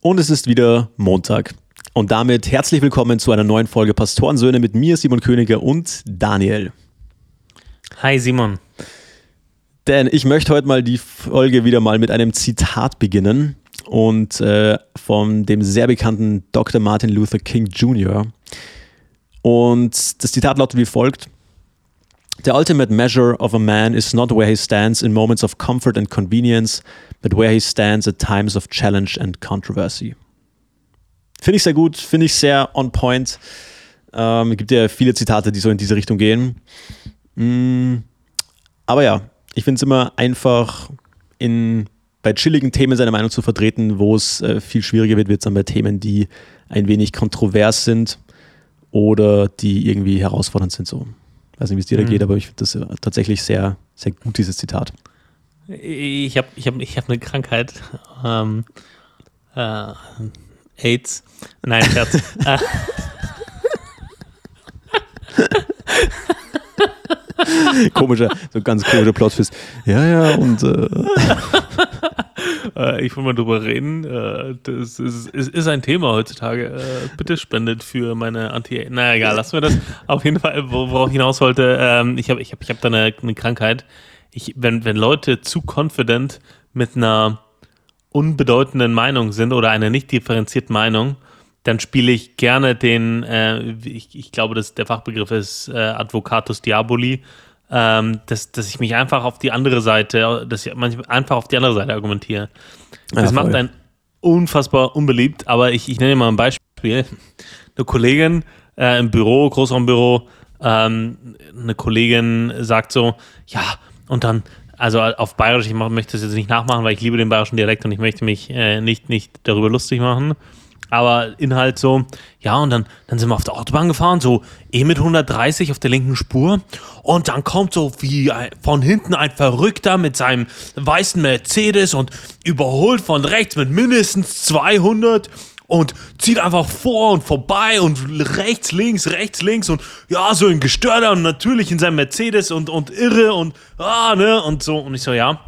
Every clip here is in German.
Und es ist wieder Montag. Und damit herzlich willkommen zu einer neuen Folge Pastorensöhne mit mir, Simon Könige und Daniel. Hi Simon. Denn ich möchte heute mal die Folge wieder mal mit einem Zitat beginnen und äh, von dem sehr bekannten Dr. Martin Luther King Jr. Und das Zitat lautet wie folgt. The ultimate measure of a man is not where he stands in moments of comfort and convenience, but where he stands at times of challenge and controversy. Finde ich sehr gut, finde ich sehr on point. Ähm, es gibt ja viele Zitate, die so in diese Richtung gehen. Mm, aber ja, ich finde es immer einfach, in, bei chilligen Themen seine Meinung zu vertreten, wo es äh, viel schwieriger wird, wird es dann bei Themen, die ein wenig kontrovers sind oder die irgendwie herausfordernd sind. So. Ich weiß nicht, wie es dir da Mhm. geht, aber ich finde das äh, tatsächlich sehr, sehr gut, dieses Zitat. Ich habe ich hab, ich hab eine Krankheit. Ähm, äh, AIDS. Nein, Scherz. Komischer, so ganz komischer Plotfist. Ja, ja, und äh, äh, ich will mal drüber reden. Äh, das ist, ist, ist ein Thema heutzutage. Äh, bitte spendet für meine anti Na egal, lassen wir das. Auf jeden Fall, wo- worauf ich hinaus wollte, ähm, ich habe ich hab, ich hab da eine, eine Krankheit. Ich, wenn, wenn Leute zu confident mit einer unbedeutenden Meinung sind oder einer nicht differenzierten Meinung, dann spiele ich gerne den, äh, ich, ich glaube, dass der Fachbegriff ist äh, Advocatus Diaboli, ähm, dass, dass ich mich einfach auf die andere Seite, dass ich manchmal einfach auf die andere Seite argumentiere. Ja, Das macht voll. einen unfassbar unbeliebt, aber ich, ich nenne mal ein Beispiel. Eine Kollegin äh, im Büro, Großraumbüro, ähm, eine Kollegin sagt so, ja, und dann, also auf Bayerisch, ich mach, möchte das jetzt nicht nachmachen, weil ich liebe den bayerischen Dialekt und ich möchte mich äh, nicht, nicht darüber lustig machen. Aber Inhalt so, ja, und dann, dann sind wir auf der Autobahn gefahren, so eh mit 130 auf der linken Spur. Und dann kommt so wie ein, von hinten ein Verrückter mit seinem weißen Mercedes und überholt von rechts mit mindestens 200 und zieht einfach vor und vorbei und rechts, links, rechts, links und ja, so ein Gestörter und natürlich in seinem Mercedes und, und irre und ah, ne, und so. Und ich so, ja.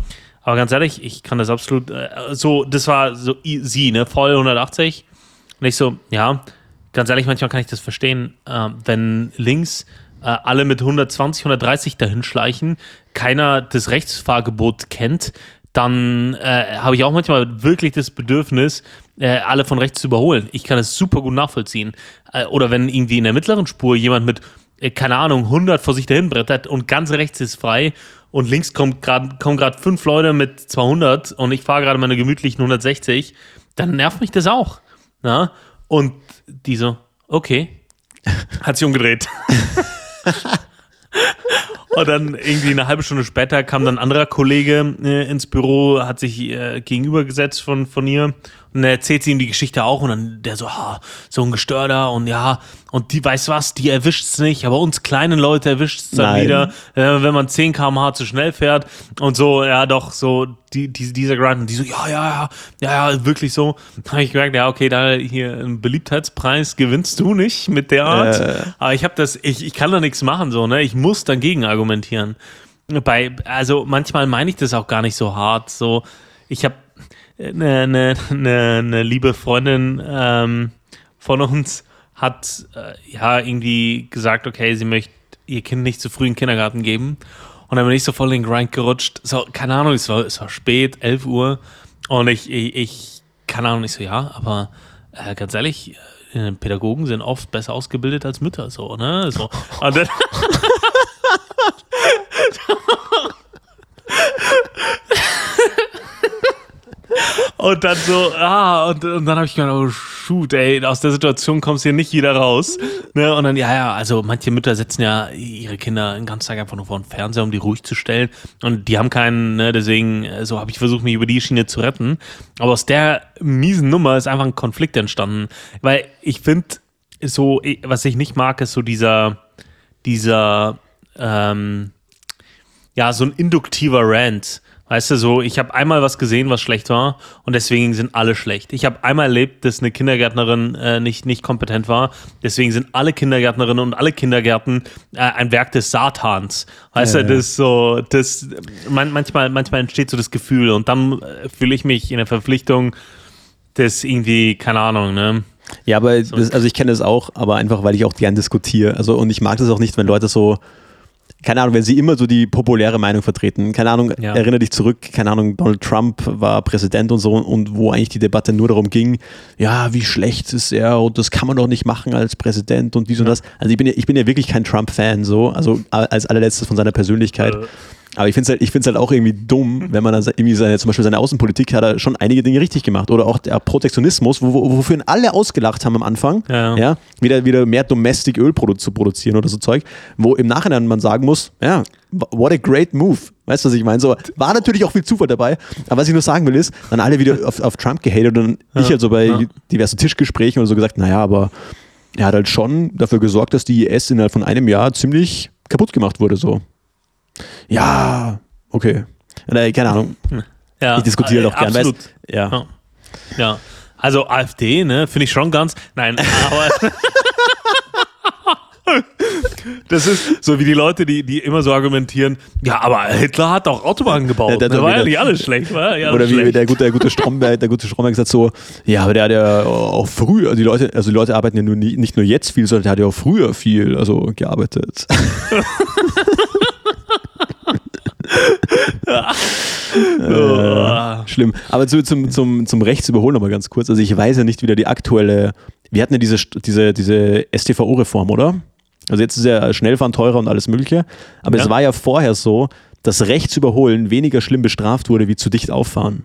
Aber ganz ehrlich, ich kann das absolut, äh, so, das war so sie, ne, voll 180. Und ich so, ja, ganz ehrlich, manchmal kann ich das verstehen, äh, wenn links äh, alle mit 120, 130 dahin schleichen, keiner das Rechtsfahrgebot kennt, dann äh, habe ich auch manchmal wirklich das Bedürfnis, äh, alle von rechts zu überholen. Ich kann es super gut nachvollziehen. Äh, oder wenn irgendwie in der mittleren Spur jemand mit, äh, keine Ahnung, 100 vor sich dahin brettert und ganz rechts ist frei und links kommt grad, kommen gerade fünf Leute mit 200 und ich fahre gerade meine gemütlichen 160, dann nervt mich das auch. Na? Und die so, okay, hat sich umgedreht. Und dann irgendwie eine halbe Stunde später kam dann ein anderer Kollege äh, ins Büro, hat sich äh, gegenübergesetzt von, von ihr und er erzählt sie ihm die Geschichte auch und dann der so, ah, so ein Gestörter und ja, und die, weißt was, die erwischt's nicht, aber uns kleinen Leute erwischt's dann Nein. wieder, äh, wenn man 10 km/h zu schnell fährt und so, ja doch, so die, die, dieser Grind und die so, ja, ja, ja, ja, ja, wirklich so. Da habe ich gemerkt, ja, okay, da hier einen Beliebtheitspreis gewinnst du nicht mit der Art. Äh. Aber ich habe das, ich, ich kann da nichts machen, so, ne? Ich muss dagegen argumentieren. Bei, also manchmal meine ich das auch gar nicht so hart. So, ich habe eine, eine, eine, liebe Freundin ähm, von uns hat äh, ja irgendwie gesagt, okay, sie möchte ihr Kind nicht zu früh in den Kindergarten geben. Und dann bin ich so voll in den Grind gerutscht. So, keine Ahnung, es war, es war spät, 11 Uhr. Und ich, ich, ich keine Ahnung, ich so, ja, aber äh, ganz ehrlich, äh, Pädagogen sind oft besser ausgebildet als Mütter, so, ne? So. Und dann, Und dann so, ah, und, und dann habe ich gedacht, oh shoot, ey, aus der Situation kommst hier nicht wieder raus. Ne? Und dann, ja, ja, also manche Mütter setzen ja ihre Kinder den ganzen Tag einfach nur vor den Fernseher, um die ruhig zu stellen. Und die haben keinen, ne, deswegen, so habe ich versucht, mich über die Schiene zu retten. Aber aus der miesen Nummer ist einfach ein Konflikt entstanden. Weil ich finde, so, was ich nicht mag, ist so dieser, dieser, ähm, ja, so ein induktiver Rant. Weißt du, so, ich habe einmal was gesehen, was schlecht war und deswegen sind alle schlecht. Ich habe einmal erlebt, dass eine Kindergärtnerin äh, nicht, nicht kompetent war, deswegen sind alle Kindergärtnerinnen und alle Kindergärten äh, ein Werk des Satans. Weißt Ja, du, das so, das, man, manchmal, manchmal entsteht so das Gefühl und dann äh, fühle ich mich in der Verpflichtung, das irgendwie, keine Ahnung, ne? Ja, aber das, also ich kenne das auch, aber einfach, weil ich auch gern diskutiere. Also und ich mag das auch nicht, wenn Leute so, keine Ahnung, wenn sie immer so die populäre Meinung vertreten. Keine Ahnung, Ja. erinnere dich zurück, keine Ahnung, Donald Trump war Präsident und so und wo eigentlich die Debatte nur darum ging, ja, wie schlecht ist er und das kann man doch nicht machen als Präsident und dies und das. Also ich bin ja, ich bin ja wirklich kein Trump-Fan, so, also als allerletztes von seiner Persönlichkeit. Äh. Aber ich finde es halt, ich halt auch irgendwie dumm, wenn man dann irgendwie seine, zum Beispiel seine Außenpolitik hat er schon einige Dinge richtig gemacht. Oder auch der Protektionismus, wo, wo, wofür ihn alle ausgelacht haben am Anfang. Ja. Ja, wieder, wieder mehr Domestic Öl zu produzieren oder so Zeug, wo im Nachhinein man sagen muss, ja, what a great move. Weißt du, was ich meine? So, war natürlich auch viel Zufall dabei. Aber was ich nur sagen will, ist, dann alle wieder auf, auf Trump gehatet und ich halt so bei ja. diversen Tischgesprächen oder so gesagt, naja, aber er hat halt schon dafür gesorgt, dass die IS innerhalb von einem Jahr ziemlich kaputt gemacht wurde, so. Ja, okay. Äh, keine Ahnung. Ja, Ich diskutiere äh, doch gern. Absolut. Weißt, ja. Ja. ja. Also AfD, ne, finde ich schon ganz. Nein, aber. Das ist so wie die Leute, die, die immer so argumentieren, ja, aber Hitler hat auch Autobahnen gebaut. Ja, der ne? hat war ja nicht alles schlecht, war ja Oder wie schlecht. der gute, der gute Stromberg, der gute Stromberg sagt so, ja, aber der hat ja auch früher, die Leute, also die Leute arbeiten ja nur nie, nicht nur jetzt viel, sondern der hat ja auch früher viel, also gearbeitet. Schlimm. Aber zu, zum, zum, zum Rechtsüberholen nochmal ganz kurz. Also ich weiß ja nicht wieder die aktuelle, wir hatten ja diese, diese, diese STVO-Reform, oder? Also jetzt ist ja Schnellfahren teurer und alles mögliche. Aber Ja. es war ja vorher so, dass Rechtsüberholen weniger schlimm bestraft wurde, wie zu dicht auffahren.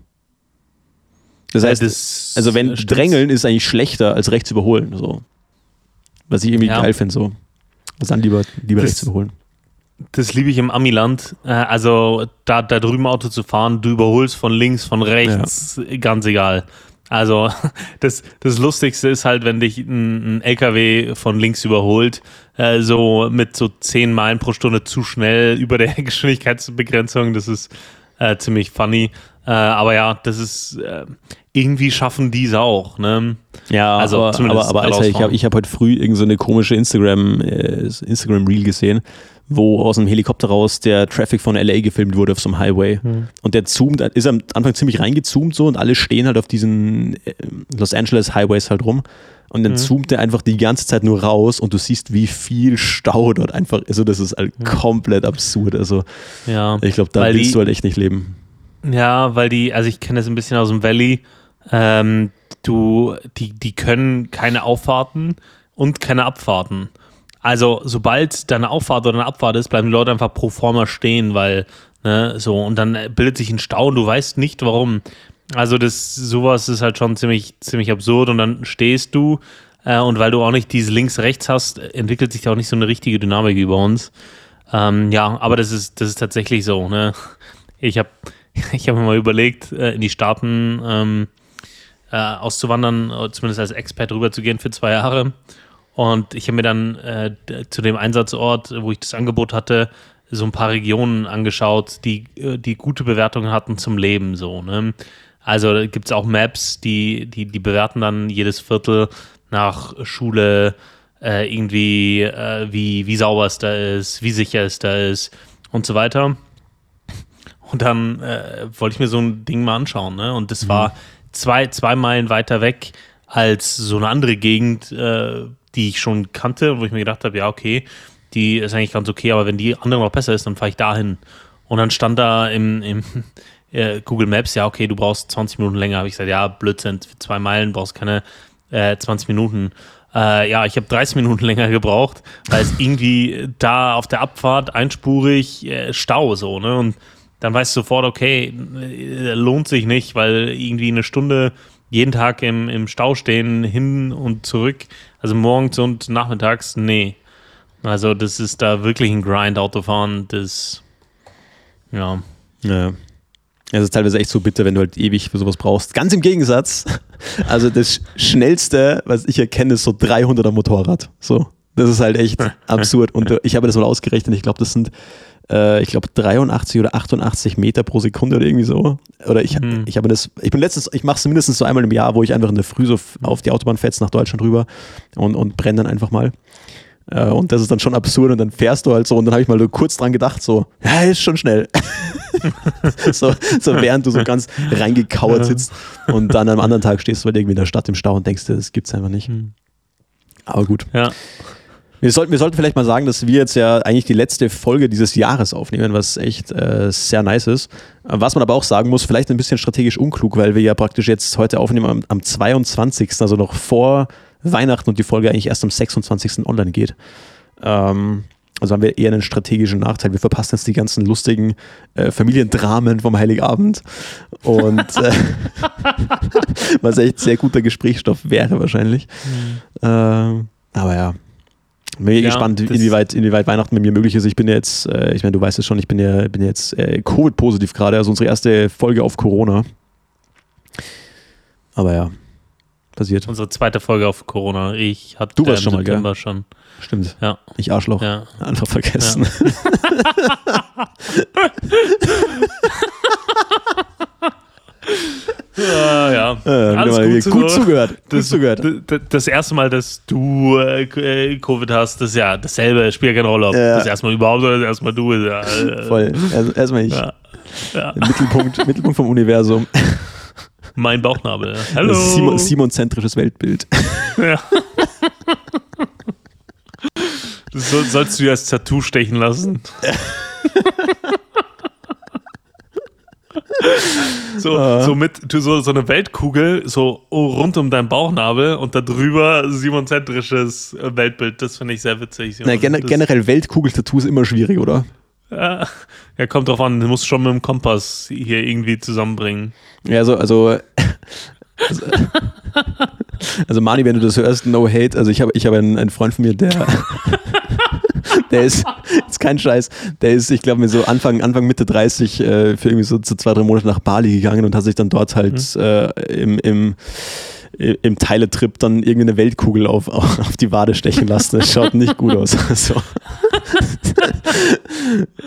Das Ja, heißt, das- also wenn das stimmt. Drängeln ist eigentlich schlechter als rechts überholen. So. Was ich irgendwie Ja. geil finde. So. Also dann lieber, lieber Das- rechts überholen. Das liebe ich im Amiland. Äh, also da, da drüben Auto zu fahren, du überholst von links, von rechts, ganz egal. Also das, das Lustigste ist halt, wenn dich ein, ein LKW von links überholt, äh, so mit so 10 Meilen pro Stunde zu schnell über der Geschwindigkeitsbegrenzung. Das ist äh, ziemlich funny. Äh, aber ja, das ist äh, irgendwie schaffen die es auch. Ne? Ja, Also aber, zumindest aber, aber Alter, ich habe ich hab heute früh irgendeine so eine komische Instagram, äh, Instagram Reel gesehen, wo aus einem Helikopter raus der Traffic von LA gefilmt wurde auf so einem Highway. Und der zoomt, ist am Anfang ziemlich reingezoomt so und alle stehen halt auf diesen äh, Los Angeles Highways halt rum. Und dann zoomt er einfach die ganze Zeit nur raus und du siehst, wie viel Stau dort einfach ist. Also das ist halt komplett absurd. Also Ja, ich glaube, da Weil willst die- du halt echt nicht leben. Ja, weil die, also ich kenne das ein bisschen aus dem Valley. Ähm, du, die, die können keine Auffahrten und keine Abfahrten. Also, sobald da eine Auffahrt oder eine Abfahrt ist, bleiben die Leute einfach pro forma stehen, weil, ne, so, und dann bildet sich ein Stau und du weißt nicht warum. Also, das, sowas ist halt schon ziemlich, ziemlich absurd und dann stehst du äh, und weil du auch nicht diese links-rechts hast, entwickelt sich da auch nicht so eine richtige Dynamik über uns. Ähm, ja, aber das ist, das ist tatsächlich so, ne. Ich habe ich hab mir mal überlegt, äh, in die Staaten ähm, äh, auszuwandern, äh, zumindest als Expert rüberzugehen für zwei Jahre. Und ich habe mir dann äh, zu dem Einsatzort, wo ich das Angebot hatte, so ein paar Regionen angeschaut, die, äh, die gute Bewertungen hatten zum Leben. So, ne? Also gibt es auch Maps, die, die, die bewerten dann jedes Viertel nach Schule, äh, irgendwie, äh, wie, wie sauber es da ist, wie sicher es da ist und so weiter. Und dann äh, wollte ich mir so ein Ding mal anschauen. Ne? Und das war zwei, zwei Meilen weiter weg als so eine andere Gegend, äh, die ich schon kannte, wo ich mir gedacht habe, ja, okay, die ist eigentlich ganz okay, aber wenn die andere noch besser ist, dann fahre ich dahin. Und dann stand da im, im äh, Google Maps, ja, okay, du brauchst 20 Minuten länger. Habe ich gesagt, ja, Blödsinn, für zwei Meilen brauchst keine äh, 20 Minuten. Äh, ja, ich habe 30 Minuten länger gebraucht, weil es irgendwie da auf der Abfahrt einspurig äh, Stau so, ne? Und dann weißt du sofort, okay, äh, lohnt sich nicht, weil irgendwie eine Stunde jeden Tag im, im Stau stehen, hin und zurück, also morgens und nachmittags, nee. Also das ist da wirklich ein Grind, Autofahren, das, ja. Ja. Es ist teilweise echt so bitter, wenn du halt ewig für sowas brauchst. Ganz im Gegensatz. Also das schnellste, was ich erkenne, ist so 300er Motorrad. So. Das ist halt echt absurd. Und ich habe das mal ausgerechnet. Ich glaube, das sind, äh, ich glaube, 83 oder 88 Meter pro Sekunde oder irgendwie so. Oder ich, Hm. ich habe das, ich bin letztens, ich mache es mindestens so einmal im Jahr, wo ich einfach in der Früh so f- auf die Autobahn fetz nach Deutschland rüber und, und brenne dann einfach mal. Äh, und das ist dann schon absurd und dann fährst du halt so und dann habe ich mal so kurz dran gedacht, so, ja, ist schon schnell. so, so während du so ganz reingekauert sitzt und dann am anderen Tag stehst du halt irgendwie in der Stadt im Stau und denkst, das gibt's einfach nicht. Aber gut. Ja. Wir sollten, wir sollten vielleicht mal sagen, dass wir jetzt ja eigentlich die letzte Folge dieses Jahres aufnehmen, was echt äh, sehr nice ist. Was man aber auch sagen muss, vielleicht ein bisschen strategisch unklug, weil wir ja praktisch jetzt heute aufnehmen am, am 22., also noch vor Weihnachten und die Folge eigentlich erst am 26. online geht. Ähm, also haben wir eher einen strategischen Nachteil. Wir verpassen jetzt die ganzen lustigen äh, Familiendramen vom Heiligabend. Und äh, was echt sehr guter Gesprächsstoff wäre wahrscheinlich. Mhm. Äh, aber ja. Bin ja, gespannt, inwieweit, inwieweit Weihnachten mit mir möglich ist. Ich bin jetzt, äh, ich meine, du weißt es schon, ich bin ja, bin jetzt äh, Covid-positiv gerade, also unsere erste Folge auf Corona. Aber ja, passiert. Unsere zweite Folge auf Corona. Ich hatte du warst schon mal, gell? schon. Stimmt. Ja. Ich Arschloch. Ja. Einfach vergessen. Ja, ja. Äh, Alles gut, gut, gut, gut zugehört. Gut Das, zugehört. das, erste Mal, dass du äh, Covid hast, das ist ja dasselbe, spielt ja keine Rolle, ob Ja. das erste Mal überhaupt oder das erste Mal du. Ja, äh, Voll. Erstmal ich. Ja. Ja. Mittelpunkt, Mittelpunkt vom Universum. Mein Bauchnabel. Hallo. Simon, Simon-zentrisches Weltbild. Ja. Das soll, sollst du dir als Tattoo stechen lassen. So, Ah. so mit so, so eine Weltkugel so rund um deinen Bauchnabel und da drüber simozentrisches Weltbild. Das finde ich sehr witzig. Na, gene das, generell Weltkugel-Tattoo ist immer schwierig, oder? ja, ja, kommt drauf an. Du musst schon mit dem Kompass hier irgendwie zusammenbringen. Ja, also, also, also, also Mani, wenn du das hörst, no hate. Also ich habe ich hab einen, einen Freund von mir, der, der ist, ist kein Scheiß, der ist, ich glaube, mir so Anfang, Anfang Mitte 30 äh, für irgendwie so, so zwei, drei Monate nach Bali gegangen und hat sich dann dort halt äh, im, im im Teiletrip dann irgendwie eine Weltkugel auf, auf die Wade stechen lassen. Das schaut nicht gut aus. Also.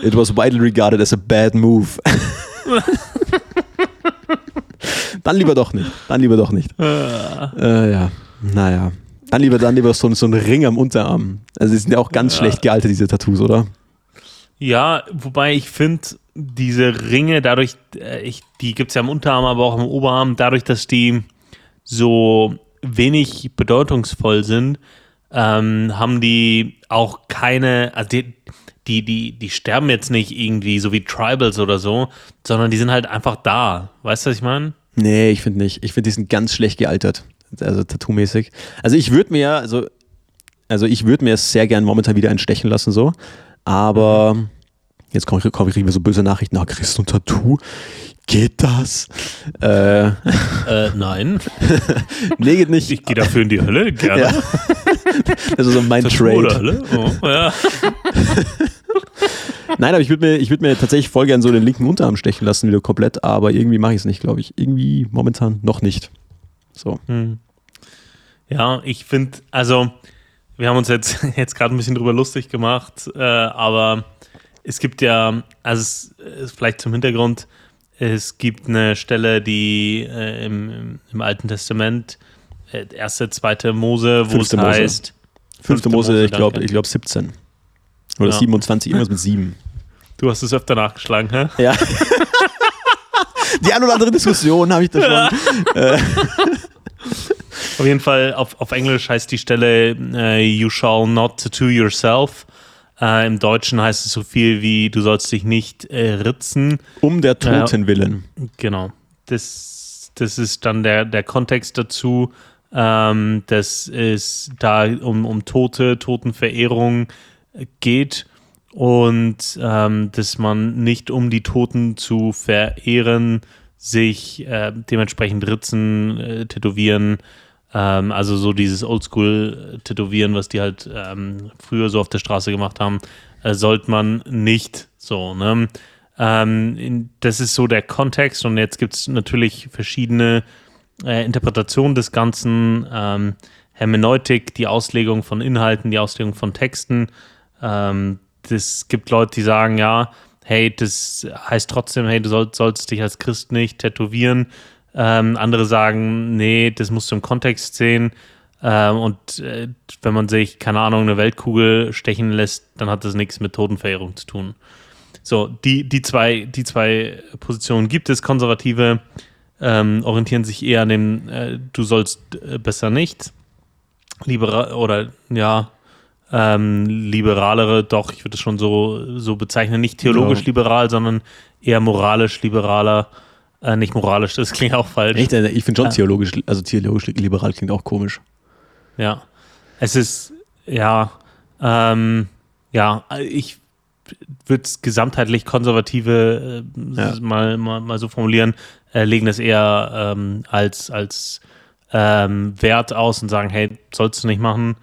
It was widely regarded as a bad move. Dann lieber doch nicht. Dann lieber doch nicht. Äh, ja, naja. Dann lieber, dann lieber so, ein- so ein Ring am Unterarm. Also die sind ja auch ganz Ja. schlecht gealtert, diese Tattoos, oder? Ja, wobei ich finde, diese Ringe, dadurch, äh, ich, die gibt es ja am Unterarm, aber auch am Oberarm, dadurch, dass die so wenig bedeutungsvoll sind, ähm, haben die auch keine, also die, die, die, die sterben jetzt nicht irgendwie so wie Tribals oder so, sondern die sind halt einfach da. Weißt du, was ich meine? Nee, ich finde nicht. Ich finde, die sind ganz schlecht gealtert. Also tattoo-mäßig. Also ich würde mir, also, also ich würde mir sehr gern momentan wieder entstechen lassen, so. Aber jetzt komme ich, komm, ich wir so böse Nachrichten. Na, kriegst du ein Tattoo? Geht das? Äh, Äh, nein. nee, geht nicht. Ich gehe dafür in die Hölle, gerne. Ja. Das ist so mein Tattoo oder Trade. Hölle? Oh, ja. Nein, aber ich würde mir, ich würd mir tatsächlich voll gern so den linken Unterarm stechen lassen, wieder komplett, aber irgendwie mache ich es nicht, glaube ich. Irgendwie momentan noch nicht. So. Hm. Ja, ich finde, also wir haben uns jetzt, jetzt gerade ein bisschen drüber lustig gemacht, äh, aber es gibt ja, also es, es vielleicht zum Hintergrund, es gibt eine Stelle, die äh, im, im, Alten Testament, äh, erste, zweite Mose, wo Fünfte es Mose. heißt, Fünfte Mose, ich glaube ich glaub 17. Oder Ja. 27, irgendwas mit 7. du hast es öfter nachgeschlagen, hä? Ja. Die ein oder andere Diskussion habe ich da schon. Auf jeden Fall, auf, auf Englisch heißt die Stelle äh, You shall not tattoo yourself. Äh, Im Deutschen heißt es so viel wie Du sollst dich nicht äh, ritzen. Um der Toten willen. Genau. Das, das ist dann der, der Kontext dazu. Ähm, dass es da um, um Tote, Totenverehrung äh, geht und ähm, dass man nicht um die Toten zu verehren, sich äh, dementsprechend ritzen, äh, tätowieren, ähm, also so dieses Oldschool-Tätowieren, was die halt ähm, früher so auf der Straße gemacht haben, äh, sollte man nicht so, ne? Ähm, in, das ist so der Kontext und jetzt gibt es natürlich verschiedene äh, Interpretationen des Ganzen, ähm, Hermeneutik, die Auslegung von Inhalten, die Auslegung von Texten. Ähm, das gibt Leute, die sagen, ja, hey, das heißt trotzdem, hey, du soll, sollst dich als Christ nicht tätowieren. Ähm, andere sagen, nee, das musst du im Kontext sehen. Ähm, und äh, wenn man sich, keine Ahnung, eine Weltkugel stechen lässt, dann hat das nichts mit Totenverehrung zu tun. So, die, die, zwei, die zwei Positionen gibt es. Konservative ähm, orientieren sich eher an dem, äh, du sollst äh, besser nicht. Liberal oder ja, ähm, liberalere, doch, ich würde es schon so, so bezeichnen, nicht theologisch ja. liberal, sondern eher moralisch liberaler. Äh, nicht moralisch, das klingt auch falsch. Echt? Also ich finde schon theologisch, also theologisch liberal klingt auch komisch. Ja. Es ist, ja, ähm, ja, ich würde es gesamtheitlich konservative äh, ja. mal, mal, mal, so formulieren, äh, legen das eher ähm, als, als ähm, Wert aus und sagen, hey, sollst du nicht machen.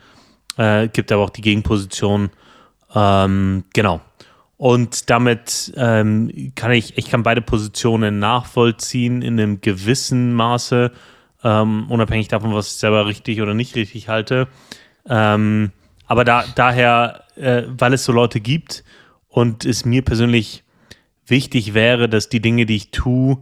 Äh, gibt aber auch die Gegenposition. Ähm, genau. Und damit ähm, kann ich, ich kann beide Positionen nachvollziehen in einem gewissen Maße, ähm, unabhängig davon, was ich selber richtig oder nicht richtig halte. Ähm, aber da, daher, äh, weil es so Leute gibt und es mir persönlich wichtig wäre, dass die Dinge, die ich tue,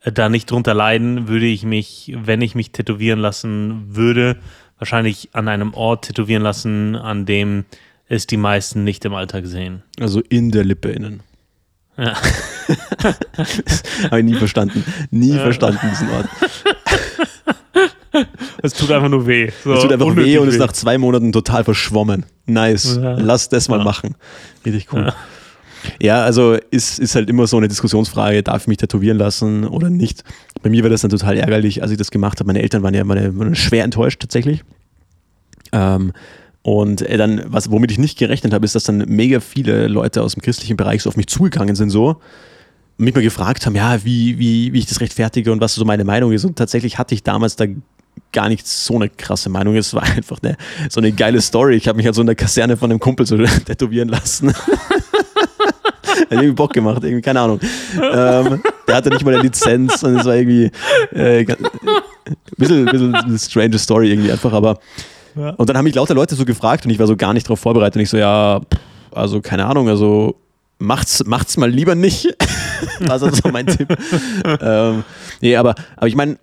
äh, da nicht drunter leiden, würde ich mich, wenn ich mich tätowieren lassen würde, wahrscheinlich an einem Ort tätowieren lassen, an dem es die meisten nicht im Alltag sehen. Also in der Lippe innen. Ja. Habe ich nie verstanden. Nie ja. verstanden, diesen Ort. Es tut einfach nur weh. So, es tut einfach weh und ist nach zwei Monaten total verschwommen. Nice. Ja. Lass das mal ja. machen. Richtig cool. Ja. Ja, also ist, ist halt immer so eine Diskussionsfrage, darf ich mich tätowieren lassen oder nicht. Bei mir war das dann total ärgerlich, als ich das gemacht habe. Meine Eltern waren ja meine, schwer enttäuscht tatsächlich. Ähm, und äh, dann, was, womit ich nicht gerechnet habe, ist, dass dann mega viele Leute aus dem christlichen Bereich so auf mich zugegangen sind so und mich mal gefragt haben, ja, wie, wie, wie ich das rechtfertige und was so meine Meinung ist. Und tatsächlich hatte ich damals da gar nicht so eine krasse Meinung. Es war einfach eine, so eine geile Story. Ich habe mich halt so in der Kaserne von einem Kumpel so tätowieren lassen. Hat irgendwie Bock gemacht, irgendwie, keine Ahnung. Ähm, der hatte nicht mal eine Lizenz und es war irgendwie äh, ein bisschen, bisschen eine strange Story irgendwie einfach, aber ja. und dann haben mich lauter Leute so gefragt und ich war so gar nicht darauf vorbereitet und ich so, ja, also keine Ahnung, also macht's, macht's mal lieber nicht. war so mein Tipp. ähm, nee, aber, aber ich meine,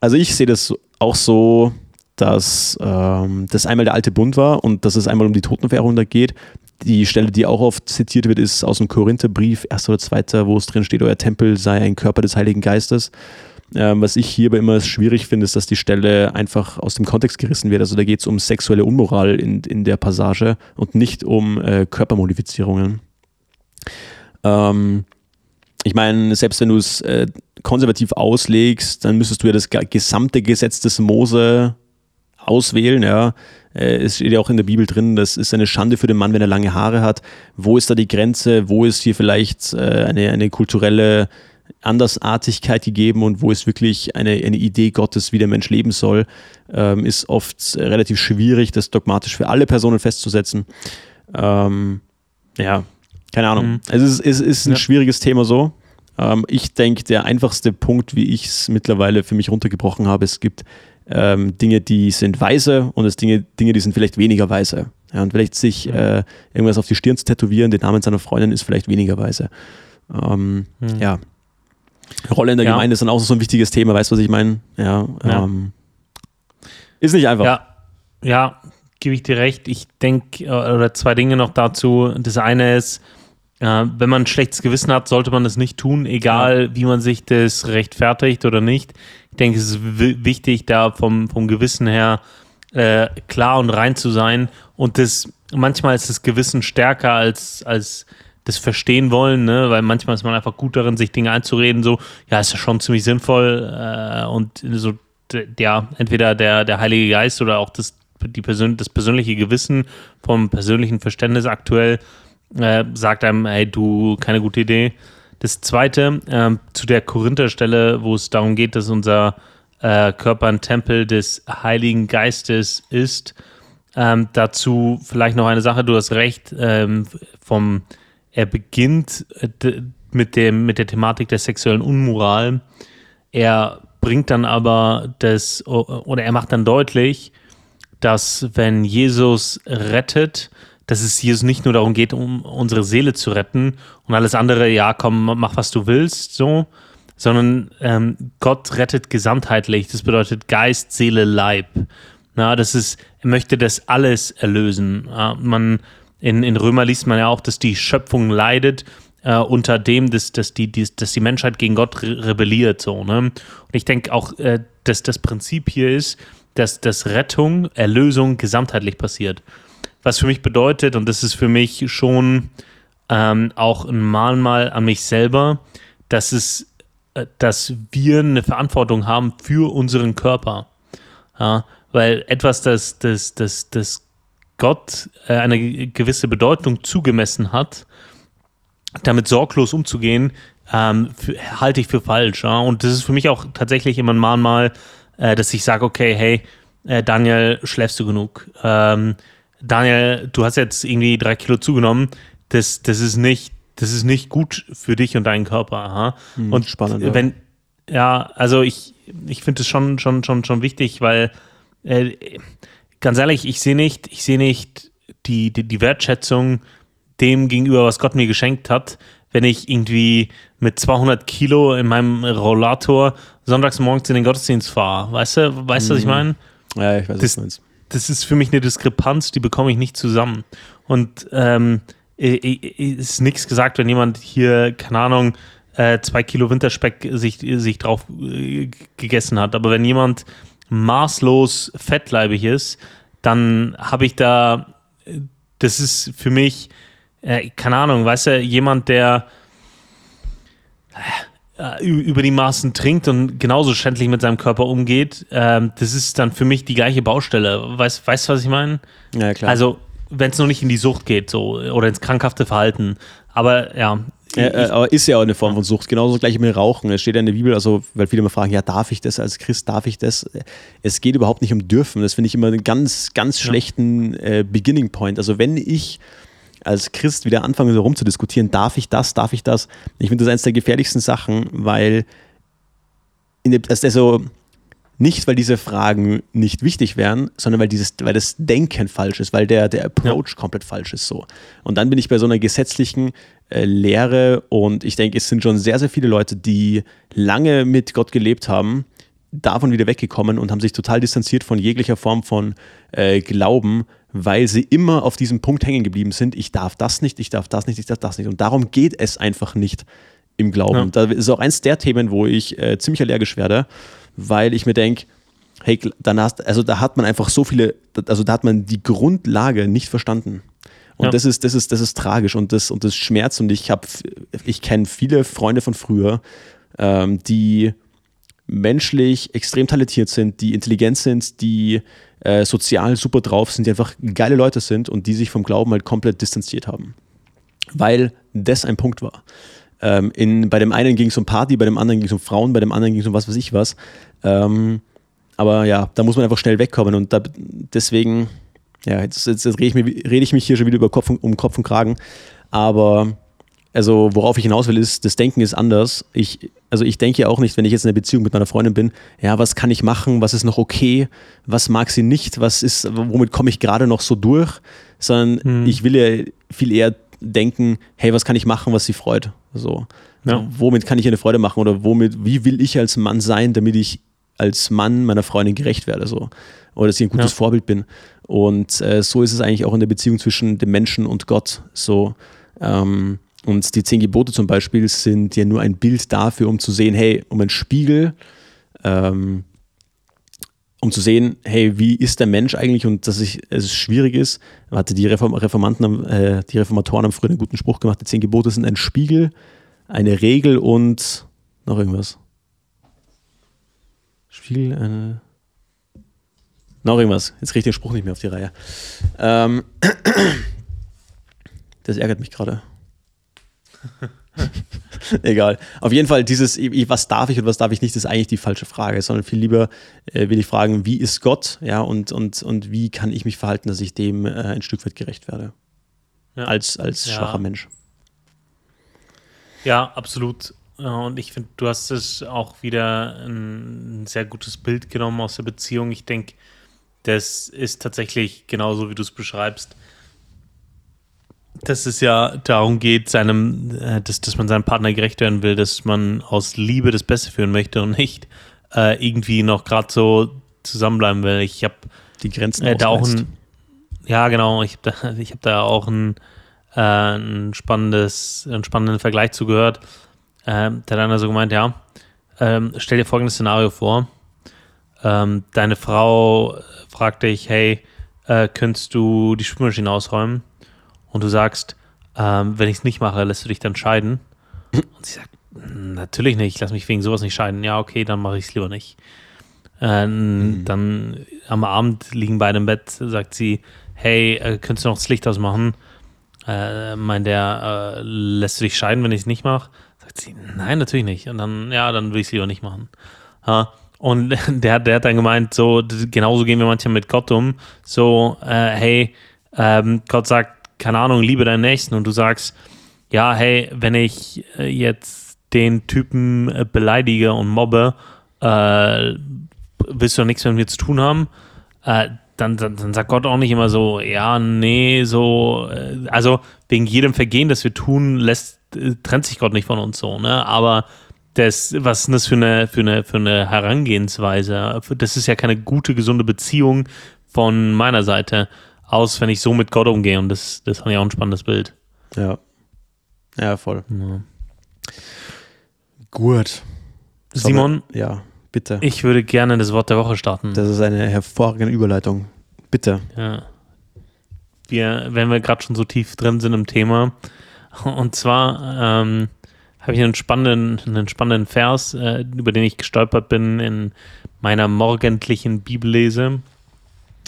also ich sehe das auch so, dass ähm, das einmal der alte Bund war und dass es einmal um die Totenverheerung da geht. Die Stelle, die auch oft zitiert wird, ist aus dem Korintherbrief, erster oder zweiter, wo es drin steht, euer Tempel sei ein Körper des Heiligen Geistes. Ähm, was ich hierbei immer schwierig finde, ist, dass die Stelle einfach aus dem Kontext gerissen wird. Also da geht es um sexuelle Unmoral in, in der Passage und nicht um äh, Körpermodifizierungen. Ähm, ich meine, selbst wenn du es äh, konservativ auslegst, dann müsstest du ja das gesamte Gesetz des Mose auswählen, ja. Äh, es steht ja auch in der Bibel drin, das ist eine Schande für den Mann, wenn er lange Haare hat. Wo ist da die Grenze? Wo ist hier vielleicht äh, eine, eine kulturelle Andersartigkeit gegeben und wo ist wirklich eine, eine Idee Gottes, wie der Mensch leben soll, ähm, ist oft relativ schwierig, das dogmatisch für alle Personen festzusetzen. Ähm, ja, keine Ahnung. Mhm. Also es ist, es ist ein ja. schwieriges Thema so. Ähm, ich denke, der einfachste Punkt, wie ich es mittlerweile für mich runtergebrochen habe, es gibt ähm, Dinge, die sind weise und es Dinge, Dinge, die sind vielleicht weniger weise. Ja, und vielleicht sich äh, irgendwas auf die Stirn zu tätowieren, den Namen seiner Freundin, ist vielleicht weniger weise. Ähm, mhm. Ja. Rolle in der ja. Gemeinde ist dann auch so ein wichtiges Thema, weißt du, was ich meine? Ja. ja. Ähm, ist nicht einfach. Ja, ja gebe ich dir recht. Ich denke, äh, oder zwei Dinge noch dazu. Das eine ist, äh, wenn man ein schlechtes Gewissen hat, sollte man das nicht tun, egal wie man sich das rechtfertigt oder nicht. Ich denke, es ist wichtig, da vom, vom Gewissen her äh, klar und rein zu sein. Und das manchmal ist das Gewissen stärker als, als das Verstehen wollen, ne? weil manchmal ist man einfach gut darin, sich Dinge einzureden, so, ja, ist ja schon ziemlich sinnvoll äh, und so, ja, entweder der, der Heilige Geist oder auch das, die Persön das persönliche Gewissen vom persönlichen Verständnis aktuell äh, sagt einem, hey, du, keine gute Idee. Das zweite, äh, zu der Korinther-Stelle, wo es darum geht, dass unser äh, Körper ein Tempel des Heiligen Geistes ist. Ähm, dazu vielleicht noch eine Sache, du hast recht, ähm, vom, er beginnt äh, mit, dem, mit der Thematik der sexuellen Unmoral. Er bringt dann aber das, oder er macht dann deutlich, dass wenn Jesus rettet, dass es Jesus nicht nur darum geht, um unsere Seele zu retten und alles andere, ja, komm, mach was du willst, so, sondern ähm, Gott rettet gesamtheitlich. Das bedeutet Geist, Seele, Leib. Na, das ist, er möchte das alles erlösen. Ja, man, in, in Römer liest man ja auch, dass die Schöpfung leidet äh, unter dem, dass, dass, die, die, dass die Menschheit gegen Gott re rebelliert. So, ne? Und ich denke auch, äh, dass das Prinzip hier ist, dass, dass Rettung, Erlösung gesamtheitlich passiert. Was für mich bedeutet, und das ist für mich schon ähm, auch ein Mahnmal an mich selber, dass es, äh, dass wir eine Verantwortung haben für unseren Körper. Ja, weil etwas, das, das, das, das Gott äh, eine gewisse Bedeutung zugemessen hat, damit sorglos umzugehen, ähm, für, halte ich für falsch. Ja? Und das ist für mich auch tatsächlich immer ein Mahnmal, äh, dass ich sage, okay, hey, äh, Daniel, schläfst du genug? Ähm, Daniel, du hast jetzt irgendwie drei Kilo zugenommen. Das, das ist nicht, das ist nicht gut für dich und deinen Körper. Aha. Hm, und spannend. Ja. Wenn, ja, also ich, ich finde es schon, schon, schon, schon wichtig, weil äh, ganz ehrlich, ich sehe nicht, ich sehe nicht die, die, die Wertschätzung dem gegenüber, was Gott mir geschenkt hat, wenn ich irgendwie mit 200 Kilo in meinem Rollator sonntags morgens in den Gottesdienst fahre. Weißt du, weißt du, was ich mhm. meine? Ja, ich weiß, das, was du meinst. Das ist für mich eine Diskrepanz, die bekomme ich nicht zusammen. Und ähm, ist nichts gesagt, wenn jemand hier, keine Ahnung, äh, zwei Kilo Winterspeck sich, sich drauf äh, gegessen hat. Aber wenn jemand maßlos fettleibig ist, dann habe ich da, das ist für mich, äh, keine Ahnung, weißt du, jemand, der äh, über die Maßen trinkt und genauso schändlich mit seinem Körper umgeht, äh, das ist dann für mich die gleiche Baustelle. Weißt du, was ich meine? Ja, klar. Also, wenn es noch nicht in die Sucht geht, so, oder ins krankhafte Verhalten. Aber ja, ja, äh, aber ist ja auch eine Form von Sucht. Genauso gleich mit Rauchen. Es steht ja in der Bibel, also, weil viele immer fragen, ja, darf ich das als Christ, darf ich das? Es geht überhaupt nicht um dürfen. Das finde ich immer einen ganz, ganz schlechten äh, Beginning Point. Also, wenn ich als Christ wieder anfange, so rumzudiskutieren, darf ich das, darf ich das? Ich finde das eines der gefährlichsten Sachen, weil in dem, also nicht, weil diese Fragen nicht wichtig wären, sondern weil, dieses, weil das Denken falsch ist, weil der, der Approach ja. komplett falsch ist so. Und dann bin ich bei so einer gesetzlichen Lehre und ich denke, es sind schon sehr, sehr viele Leute, die lange mit Gott gelebt haben, davon wieder weggekommen und haben sich total distanziert von jeglicher Form von äh, Glauben, weil sie immer auf diesem Punkt hängen geblieben sind, ich darf das nicht, ich darf das nicht, ich darf das nicht. Und darum geht es einfach nicht im Glauben. Ja. Da ist auch eins der Themen, wo ich äh, ziemlich allergisch werde weil ich mir denke, hey, dann hast, also da hat man einfach so viele, also da hat man die Grundlage nicht verstanden. Und ja. das ist, das ist, das ist tragisch und das, und das schmerzt. Und ich habe, ich kenne viele Freunde von früher, ähm, die menschlich extrem talentiert sind, die intelligent sind, die äh, sozial super drauf sind, die einfach geile Leute sind und die sich vom Glauben halt komplett distanziert haben. Weil das ein Punkt war. Ähm, in, bei dem einen ging es um Party, bei dem anderen ging es um Frauen, bei dem anderen ging es um was weiß ich was. Ähm, aber ja, da muss man einfach schnell wegkommen und da, deswegen, ja, jetzt, jetzt, jetzt rede, ich rede ich mich hier schon wieder über Kopf, um Kopf und Kragen. Aber also worauf ich hinaus will, ist, das Denken ist anders. Ich, also ich denke ja auch nicht, wenn ich jetzt in einer Beziehung mit meiner Freundin bin, ja, was kann ich machen, was ist noch okay, was mag sie nicht, was ist, womit komme ich gerade noch so durch, sondern hm. ich will ja viel eher denken, hey, was kann ich machen, was sie freut? So. Ja. Womit kann ich ihr eine Freude machen oder womit, wie will ich als Mann sein, damit ich als Mann meiner Freundin gerecht werde? So. Oder dass ich ein gutes ja. Vorbild bin. Und äh, so ist es eigentlich auch in der Beziehung zwischen dem Menschen und Gott. So. Ähm, und die zehn Gebote zum Beispiel sind ja nur ein Bild dafür, um zu sehen, hey, um ein Spiegel, ähm, um zu sehen, hey, wie ist der Mensch eigentlich und dass ich, es schwierig ist. Hatte die Reform Reformanten, äh, die Reformatoren haben früher einen guten Spruch gemacht, die zehn Gebote sind ein Spiegel, eine Regel und noch irgendwas. Spiegel, eine. Noch irgendwas. Jetzt kriege ich den Spruch nicht mehr auf die Reihe. Ähm, das ärgert mich gerade. Egal. Auf jeden Fall, dieses, was darf ich und was darf ich nicht, ist eigentlich die falsche Frage, sondern viel lieber äh, will ich fragen, wie ist Gott, ja, und, und, und wie kann ich mich verhalten, dass ich dem äh, ein Stück weit gerecht werde. Ja. Als, als ja. schwacher Mensch. Ja, absolut. Und ich finde, du hast es auch wieder ein sehr gutes Bild genommen aus der Beziehung. Ich denke, das ist tatsächlich genauso, wie du es beschreibst dass es ja darum geht, seinem, äh, dass, dass man seinem Partner gerecht werden will, dass man aus Liebe das Beste führen möchte und nicht äh, irgendwie noch gerade so zusammenbleiben will. Ich habe die Grenzen äh, da auch ein, ja genau, ich habe da, ich hab da auch ein äh, ein spannendes, einen spannenden Vergleich zugehört. Ähm, der hat einer so gemeint, ja, ähm, stell dir folgendes Szenario vor. Ähm, deine Frau fragt dich, hey, äh, könntest du die Spülmaschine ausräumen? Und du sagst, ähm, wenn ich es nicht mache, lässt du dich dann scheiden? Und sie sagt, natürlich nicht, ich lass mich wegen sowas nicht scheiden. Ja, okay, dann mache ich es lieber nicht. Äh, mhm. Dann am Abend liegen beide im Bett, sagt sie, hey, äh, könntest du noch das Licht ausmachen? Äh, meint der, äh, lässt du dich scheiden, wenn ich es nicht mache? Sagt sie, nein, natürlich nicht. Und dann, ja, dann will ich es lieber nicht machen. Ha? Und der, der hat dann gemeint, so, genauso gehen wir manchmal mit Gott um. So, äh, hey, ähm, Gott sagt, keine Ahnung, liebe deinen Nächsten. Und du sagst, ja, hey, wenn ich äh, jetzt den Typen äh, beleidige und mobbe, äh, willst du doch nichts mit mir zu tun haben? Äh, dann, dann, dann, sagt Gott auch nicht immer so, ja, nee, so, äh, also wegen jedem Vergehen, das wir tun, lässt, trennt sich Gott nicht von uns so, ne? Aber das, was ist das für eine, für, eine, für eine Herangehensweise? Das ist ja keine gute, gesunde Beziehung von meiner Seite aus, wenn ich so mit Gott umgehe. Und das, das fand ich auch ein spannendes Bild. Ja. Ja, voll. Ja. Gut. Simon? Wir, ja, bitte. Ich würde gerne das Wort der Woche starten. Das ist eine hervorragende Überleitung. Bitte. Ja. Wir, wenn wir gerade schon so tief drin sind im Thema. Und zwar ähm, habe ich einen spannenden, einen spannenden Vers, äh, über den ich gestolpert bin in meiner morgendlichen Bibellese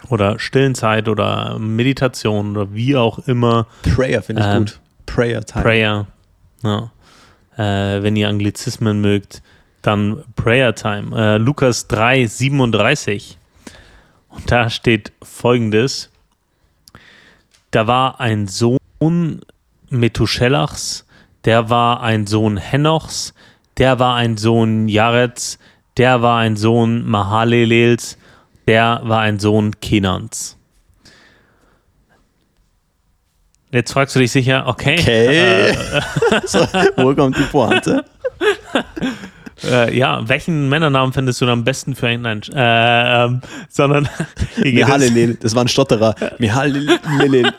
oder Stillenzeit oder Meditation oder wie auch immer. Prayer finde ich ähm, gut. Prayer Time. Prayer. Ja. Äh, wenn ihr Anglizismen mögt, dann Prayer Time. Äh, Lukas 3, 37. Und da steht folgendes: Da war ein Sohn Methuselachs, der war ein Sohn Henochs, der war ein Sohn Jarets, der war ein Sohn Mahalelels, der war ein Sohn Kenans. Jetzt fragst du dich sicher, okay. Okay. Äh, so, wo kommt die Pointe? Äh, ja, welchen Männernamen findest du am besten für einen? Nein, äh, ähm, sondern. Mihalelel, das war ein Stotterer. Mihalelel.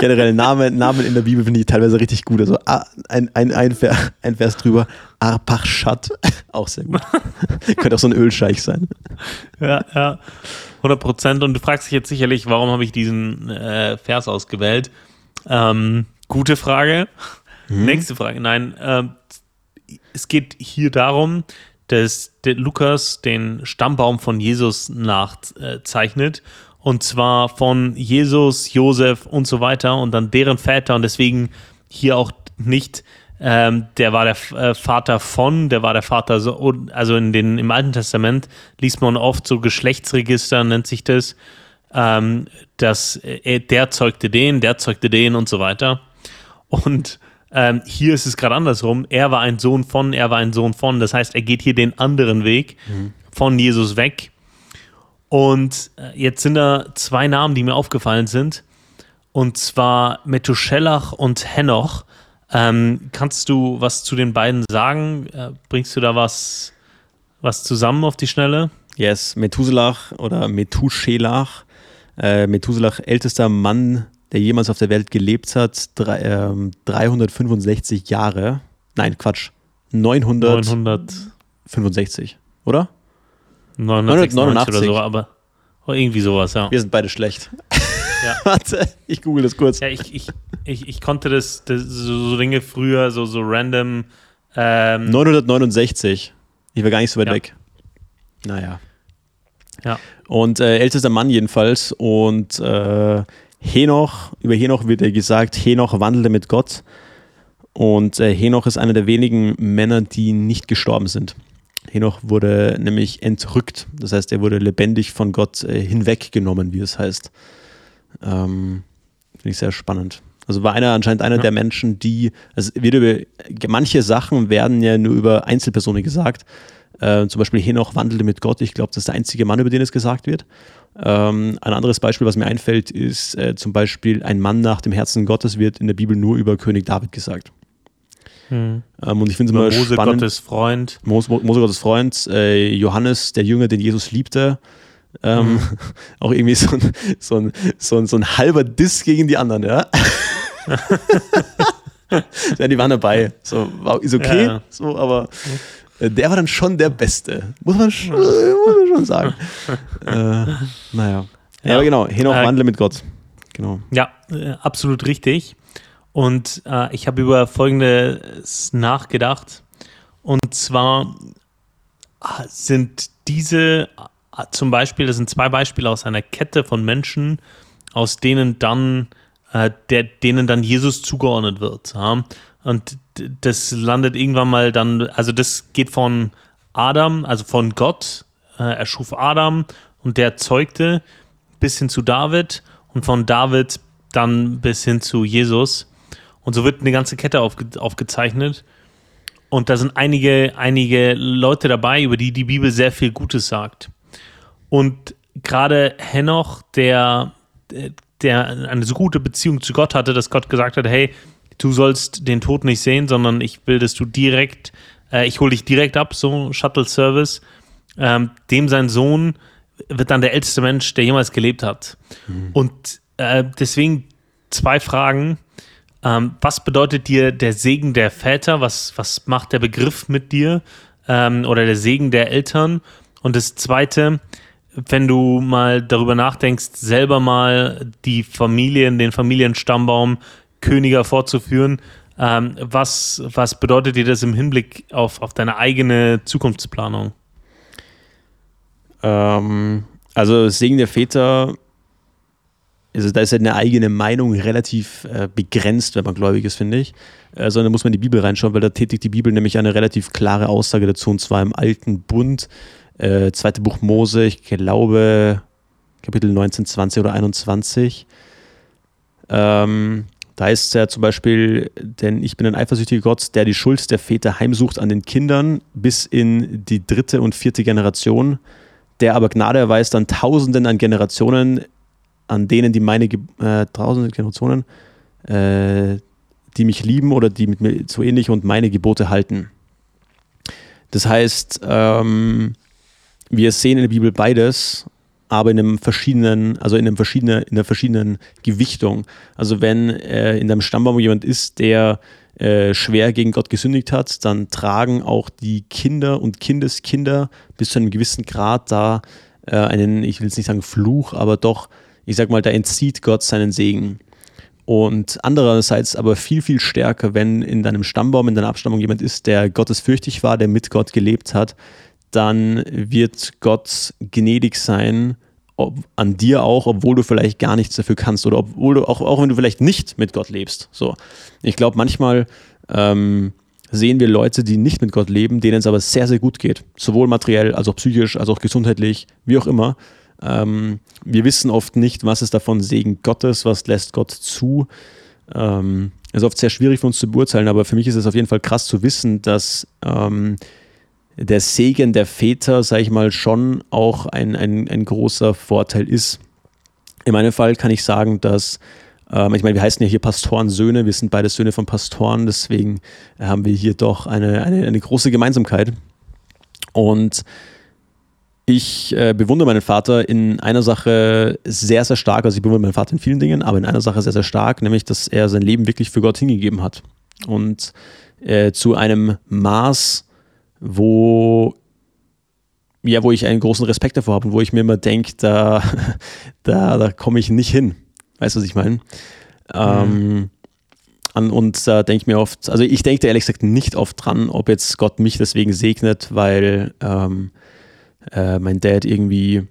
Generell Namen, Namen in der Bibel finde ich teilweise richtig gut. Also ah, ein, ein, ein, Vers, ein Vers drüber, Arpachshat, auch sehr gut. Könnte auch so ein Ölscheich sein. Ja, ja, 100 Prozent. Und du fragst dich jetzt sicherlich, warum habe ich diesen äh, Vers ausgewählt? Ähm, gute Frage. Mhm. Nächste Frage. Nein, äh, es geht hier darum, dass Lukas den Stammbaum von Jesus nachzeichnet und zwar von Jesus, Josef und so weiter und dann deren Väter und deswegen hier auch nicht, ähm, der war der äh, Vater von, der war der Vater, so, also in den, im Alten Testament liest man oft so Geschlechtsregister, nennt sich das, ähm, dass äh, der zeugte den, der zeugte den und so weiter. Und ähm, hier ist es gerade andersrum. Er war ein Sohn von, er war ein Sohn von. Das heißt, er geht hier den anderen Weg mhm. von Jesus weg und äh, jetzt sind da zwei Namen, die mir aufgefallen sind. Und zwar Methuselach und Henoch. Ähm, kannst du was zu den beiden sagen? Äh, bringst du da was, was zusammen auf die Schnelle? Yes, Methuselach oder Methuselach. Äh, Methuselach, ältester Mann, der jemals auf der Welt gelebt hat, drei, äh, 365 Jahre. Nein, Quatsch. 900 965, oder? 989 oder so, aber irgendwie sowas, ja. Wir sind beide schlecht. Ja. Warte, ich google das kurz. Ja, ich, ich, ich, ich konnte das, das so, so, Dinge früher, so, so random. Ähm 969. Ich war gar nicht so weit ja. weg. Naja. Ja. Und äh, ältester Mann jedenfalls. Und äh, Henoch, über Henoch wird ja gesagt, Henoch wandelte mit Gott. Und äh, Henoch ist einer der wenigen Männer, die nicht gestorben sind. Henoch wurde nämlich entrückt. Das heißt, er wurde lebendig von Gott äh, hinweggenommen, wie es heißt. Ähm, Finde ich sehr spannend. Also war einer anscheinend einer ja. der Menschen, die, also wird über, manche Sachen werden ja nur über Einzelpersonen gesagt. Äh, zum Beispiel Henoch wandelte mit Gott. Ich glaube, das ist der einzige Mann, über den es gesagt wird. Ähm, ein anderes Beispiel, was mir einfällt, ist äh, zum Beispiel ein Mann nach dem Herzen Gottes wird in der Bibel nur über König David gesagt. Hm. Ähm, und ich finde es immer Mose spannend. Gottes Freund. Mose, Mose Gottes Freund. Äh, Johannes, der Jünger, den Jesus liebte. Ähm, mhm. Auch irgendwie so ein, so, ein, so, ein, so ein halber Diss gegen die anderen, ja. ja, die waren dabei. So, war, ist okay, ja, so, aber äh, der war dann schon der Beste. Muss man schon, muss man schon sagen. äh, naja. Ja, aber genau, Henoch äh, wandle mit Gott. Genau. Ja, äh, absolut richtig. Und äh, ich habe über Folgendes nachgedacht. Und zwar äh, sind diese äh, zum Beispiel, das sind zwei Beispiele aus einer Kette von Menschen, aus denen dann, äh, der, denen dann Jesus zugeordnet wird. Ja? Und das landet irgendwann mal dann, also das geht von Adam, also von Gott, äh, er schuf Adam und der zeugte bis hin zu David und von David dann bis hin zu Jesus. Und so wird eine ganze Kette aufge aufgezeichnet. Und da sind einige, einige Leute dabei, über die die Bibel sehr viel Gutes sagt. Und gerade Henoch, der, der eine so gute Beziehung zu Gott hatte, dass Gott gesagt hat, hey, du sollst den Tod nicht sehen, sondern ich will, dass du direkt, äh, ich hole dich direkt ab, so Shuttle Service. Ähm, dem sein Sohn wird dann der älteste Mensch, der jemals gelebt hat. Mhm. Und äh, deswegen zwei Fragen. Ähm, was bedeutet dir der Segen der Väter? Was, was macht der Begriff mit dir? Ähm, oder der Segen der Eltern? Und das zweite, wenn du mal darüber nachdenkst, selber mal die Familien, den Familienstammbaum Königer vorzuführen, ähm, was, was bedeutet dir das im Hinblick auf, auf deine eigene Zukunftsplanung? Ähm, also Segen der Väter, also da ist ja eine eigene Meinung relativ äh, begrenzt, wenn man gläubig ist, finde ich. Äh, sondern muss man in die Bibel reinschauen, weil da tätigt die Bibel nämlich eine relativ klare Aussage dazu, und zwar im Alten Bund, äh, zweite Buch Mose, ich glaube Kapitel 19, 20 oder 21. Ähm, da heißt es ja zum Beispiel, denn ich bin ein eifersüchtiger Gott, der die Schuld der Väter heimsucht an den Kindern bis in die dritte und vierte Generation der aber Gnade erweist an Tausenden an Generationen, an denen die meine, äh, tausende Generationen, äh, die mich lieben oder die mit mir so ähnlich und meine Gebote halten. Das heißt, ähm, wir sehen in der Bibel beides, aber in einem verschiedenen, also in einem verschiedenen, in einer verschiedenen Gewichtung. Also wenn äh, in deinem Stammbaum jemand ist, der äh, schwer gegen Gott gesündigt hat, dann tragen auch die Kinder und Kindeskinder bis zu einem gewissen Grad da äh, einen, ich will jetzt nicht sagen Fluch, aber doch, ich sag mal, da entzieht Gott seinen Segen. Und andererseits aber viel, viel stärker, wenn in deinem Stammbaum, in deiner Abstammung jemand ist, der gottesfürchtig war, der mit Gott gelebt hat, dann wird Gott gnädig sein ob, an dir auch, obwohl du vielleicht gar nichts dafür kannst oder obwohl du auch, auch wenn du vielleicht nicht mit Gott lebst. So, ich glaube, manchmal ähm, sehen wir Leute, die nicht mit Gott leben, denen es aber sehr, sehr gut geht. Sowohl materiell als auch psychisch, als auch gesundheitlich, wie auch immer. Ähm, wir wissen oft nicht, was ist davon Segen Gottes, was lässt Gott zu. Ähm, ist oft sehr schwierig für uns zu beurteilen, aber für mich ist es auf jeden Fall krass zu wissen, dass ähm, der Segen der Väter, sage ich mal, schon auch ein, ein, ein großer Vorteil ist. In meinem Fall kann ich sagen, dass, ähm, ich meine, wir heißen ja hier Pastorensöhne, wir sind beide Söhne von Pastoren, deswegen haben wir hier doch eine, eine, eine große Gemeinsamkeit. Und ich äh, bewundere meinen Vater in einer Sache sehr, sehr stark. Also ich bewundere meinen Vater in vielen Dingen, aber in einer Sache sehr, sehr stark, nämlich, dass er sein Leben wirklich für Gott hingegeben hat. Und äh, zu einem Maß, wo ja, wo ich einen großen Respekt davor habe und wo ich mir immer denke, da, da, da komme ich nicht hin. Weißt du, was ich meine? Mhm. Ähm, und da denke ich mir oft, also ich denke ehrlich gesagt nicht oft dran, ob jetzt Gott mich deswegen segnet, weil ähm, äh, mein Dad irgendwie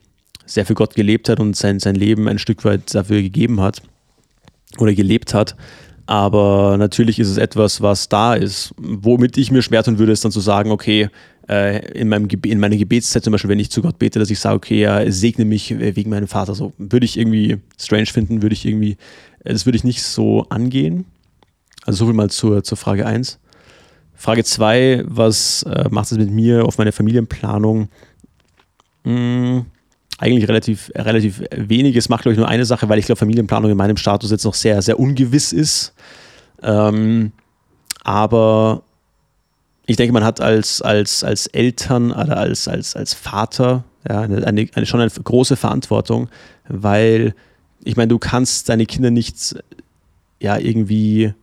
sehr für Gott gelebt hat und sein, sein Leben ein Stück weit dafür gegeben hat oder gelebt hat. Aber natürlich ist es etwas, was da ist. Womit ich mir schwer tun würde, ist dann zu sagen, okay, äh, in, meinem in meiner Gebetszeit zum Beispiel, wenn ich zu Gott bete, dass ich sage, okay, ja, segne mich wegen meinem Vater. So würde ich irgendwie strange finden, würde ich irgendwie, äh, das würde ich nicht so angehen. Also so viel mal zur, zur Frage 1. Frage 2, was äh, macht es mit mir auf meine Familienplanung? Hm, eigentlich relativ, relativ wenig. Es macht, glaube ich, nur eine Sache, weil ich glaube, Familienplanung in meinem Status jetzt noch sehr, sehr ungewiss ist. Ähm, aber ich denke, man hat als, als, als Eltern oder als, als, als Vater Ja, eine, eine, schon eine große Verantwortung, weil ich meine, du kannst deine Kinder nicht ja irgendwie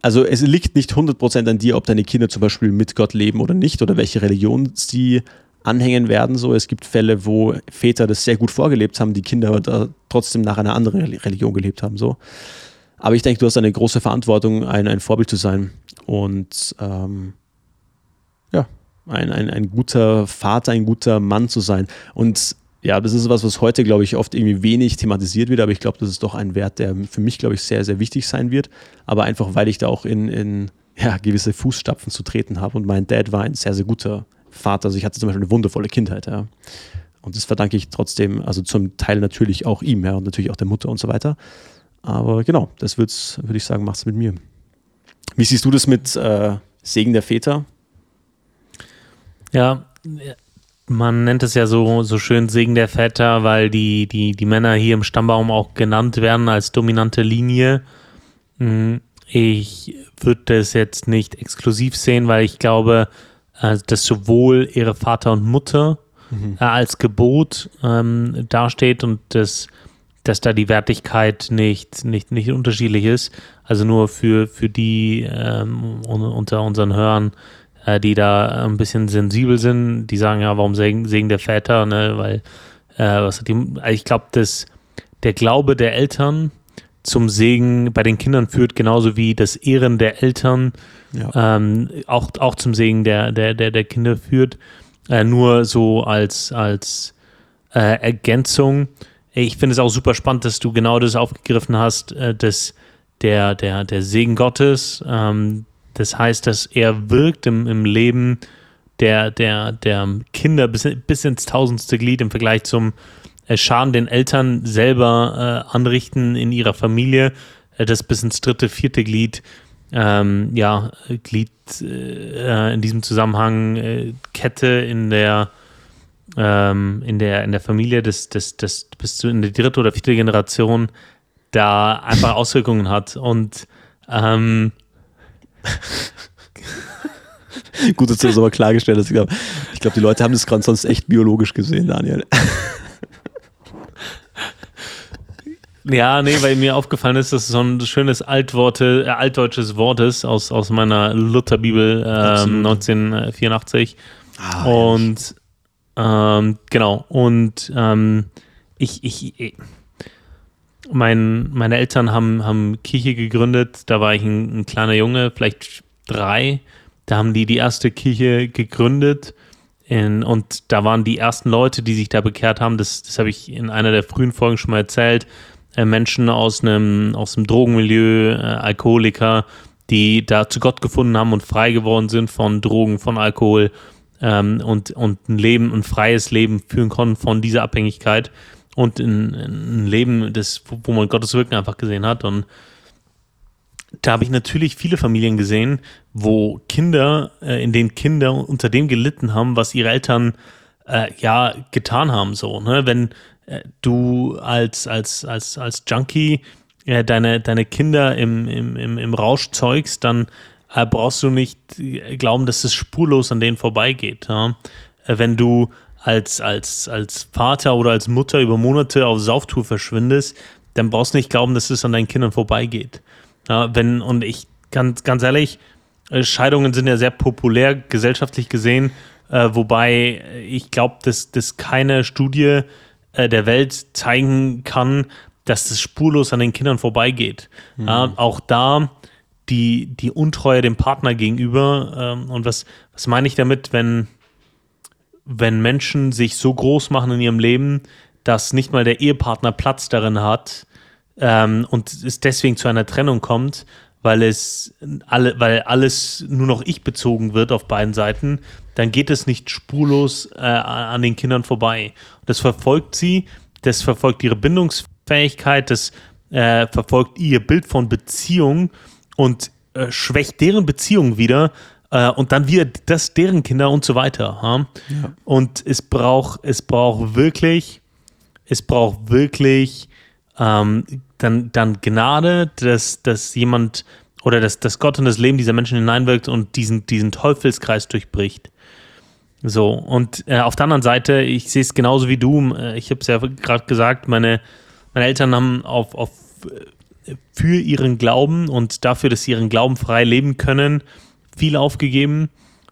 also es liegt nicht 100% an dir, ob deine Kinder zum Beispiel mit Gott leben oder nicht oder welche Religion sie anhängen werden. So, es gibt Fälle, wo Väter das sehr gut vorgelebt haben, die Kinder aber trotzdem nach einer anderen Religion gelebt haben. So. Aber ich denke, du hast eine große Verantwortung, ein, ein Vorbild zu sein und ähm, ja, ein, ein, ein guter Vater, ein guter Mann zu sein. Und ja, das ist was, was heute, glaube ich, oft irgendwie wenig thematisiert wird, aber ich glaube, das ist doch ein Wert, der für mich, glaube ich, sehr, sehr wichtig sein wird. Aber einfach, weil ich da auch in, in ja, gewisse Fußstapfen zu treten habe und mein Dad war ein sehr, sehr guter Vater. Also ich hatte zum Beispiel eine wundervolle Kindheit, ja. Und das verdanke ich trotzdem, also zum Teil natürlich auch ihm, ja, und natürlich auch der Mutter und so weiter. Aber genau, das würde ich sagen, macht es mit mir. Wie siehst du das mit äh, Segen der Väter? Ja, man nennt es ja so, so schön Segen der Väter, weil die, die, die Männer hier im Stammbaum auch genannt werden als dominante Linie. Hm, ich würde das jetzt nicht exklusiv sehen, weil ich glaube, äh, dass sowohl ihre Vater und Mutter mhm. Äh, als Gebot ähm, dasteht und dass, dass da die Wertigkeit nicht, nicht, nicht unterschiedlich ist. Also nur für, für die ähm, unter unseren Hörern, äh, die da ein bisschen sensibel sind, die sagen ja, warum Segen, Segen der Väter, ne? Weil äh, was hat die, ich glaube, dass der Glaube der Eltern zum Segen bei den Kindern führt, genauso wie das Ehren der Eltern ja. ähm, auch, auch zum Segen der, der, der, der Kinder führt. Äh, nur so als, als äh, Ergänzung. Ich finde es auch super spannend, dass du genau das aufgegriffen hast, äh, dass der, der, der Segen Gottes, ähm, das heißt, dass er wirkt im, im Leben der, der, der Kinder bis, bis ins tausendste Glied im Vergleich zum Schaden den Eltern selber äh, anrichten in ihrer Familie, äh, das bis ins dritte, vierte Glied, ähm, ja, Glied äh, in diesem Zusammenhang, äh, Kette in der, ähm, in der, in der Familie, das, das, das bis zu in der dritte oder vierte Generation da einfach Auswirkungen hat. Und ähm, Gut, dass du das aber klargestellt hast. Ich glaube, glaub, die Leute haben das gerade sonst echt biologisch gesehen, Daniel. Ja, nee, weil mir aufgefallen ist, dass es so ein schönes Altworte, äh, altdeutsches Wort ist aus, aus meiner Lutherbibel ähm, 1984. Ah, und ähm, genau, und ähm, ich, ich, ich mein, meine Eltern haben, haben Kirche gegründet, da war ich ein, ein, kleiner Junge, vielleicht drei. Da haben die die erste Kirche gegründet in, und da waren die ersten Leute, die sich da bekehrt haben. Das, das habe ich in einer der frühen Folgen schon mal erzählt. Äh, Menschen aus einem, aus dem Drogenmilieu, äh, Alkoholiker, die da zu Gott gefunden haben und frei geworden sind von Drogen, von Alkohol ähm, und, und ein Leben, ein freies Leben führen konnten von dieser Abhängigkeit und in, in ein Leben, das, wo man Gottes Wirken einfach gesehen hat. Und da habe ich natürlich viele Familien gesehen, wo Kinder, äh, in denen Kinder unter dem gelitten haben, was ihre Eltern äh, ja getan haben. So, ne? Wenn du als, als, als, als Junkie äh, deine, deine Kinder im, im, im, im Rausch zeugst, dann äh, brauchst du nicht äh, glauben, dass es spurlos an denen vorbeigeht. Ja? wenn du als, als, als Vater oder als Mutter über Monate auf Sauftour verschwindest, dann brauchst du nicht glauben, dass es an deinen Kindern vorbeigeht. Ja, wenn, und ich, ganz, ganz ehrlich, äh, Scheidungen sind ja sehr populär gesellschaftlich gesehen, äh, wobei ich glaube, dass, dass keine Studie äh, der Welt zeigen kann, dass es spurlos an den Kindern vorbeigeht. Mhm. Ja, auch da die, die Untreue dem Partner gegenüber. Ähm, und was, was meine ich damit, wenn, wenn Menschen sich so groß machen in ihrem Leben, dass nicht mal der Ehepartner Platz darin hat ähm, und es deswegen zu einer Trennung kommt, weil es alle, weil alles nur noch ich bezogen wird auf beiden Seiten, dann geht es nicht spurlos äh, an den Kindern vorbei. Das verfolgt sie, das verfolgt ihre Bindungsfähigkeit, das äh, verfolgt ihr Bild von Beziehung und äh, schwächt deren Beziehung wieder, äh, und dann wieder das, deren Kinder und so weiter. Ja? Ja. Und es braucht, es braucht wirklich, es braucht wirklich ähm, dann, dann Gnade, dass, dass jemand oder dass, dass Gott in das Leben dieser Menschen hineinwirkt und diesen, diesen Teufelskreis durchbricht. So, und äh, auf der anderen Seite, ich sehe es genauso wie du, äh, ich habe es ja gerade gesagt, meine, meine Eltern haben auf, auf, äh, für ihren Glauben und dafür, dass sie ihren Glauben frei leben können, viel aufgegeben,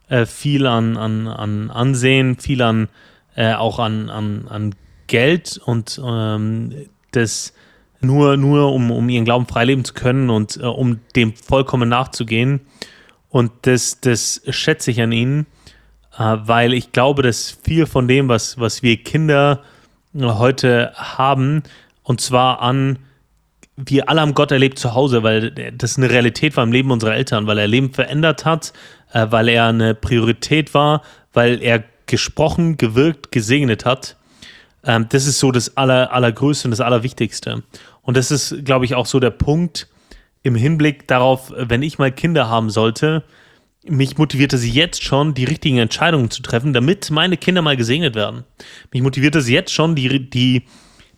äh, viel an, an, an Ansehen, viel an äh, auch an, an, an Geld und ähm, das nur, nur um, um ihren Glauben frei leben zu können und äh, um dem vollkommen nachzugehen. Und das, das schätze ich an ihnen äh, weil ich glaube, dass viel von dem, was, was wir Kinder äh, heute haben, und zwar an, wir alle haben Gott erlebt zu Hause, weil das eine Realität war im Leben unserer Eltern, weil er Leben verändert hat, äh, weil er eine Priorität war, weil er gesprochen, gewirkt, gesegnet hat. Ähm, das ist so das Aller, Allergrößte und das Allerwichtigste. Und das ist, glaube ich, auch so der Punkt im Hinblick darauf, wenn ich mal Kinder haben sollte, mich motiviert es jetzt schon, die richtigen Entscheidungen zu treffen, damit meine Kinder mal gesegnet werden. Mich motiviert es jetzt schon, die, die,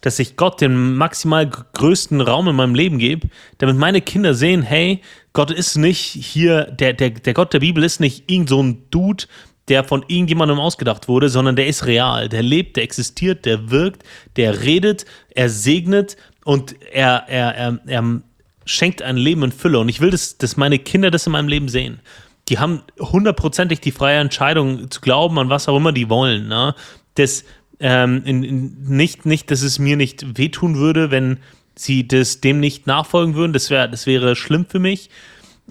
dass ich Gott den maximal größten Raum in meinem Leben gebe, damit meine Kinder sehen, hey, Gott ist nicht hier, der, der, der Gott der Bibel ist nicht irgend so ein Dude, der von irgendjemandem ausgedacht wurde, sondern der ist real, der lebt, der existiert, der wirkt, der redet, er segnet und er, er, er, er schenkt ein Leben in Fülle. Und ich will, dass, dass meine Kinder das in meinem Leben sehen die haben hundertprozentig die freie Entscheidung zu glauben an was auch immer die wollen. Ne? Das, ähm, in, in, nicht, nicht, dass es mir nicht wehtun würde, wenn sie das dem nicht nachfolgen würden. Das, wär, das wäre schlimm für mich.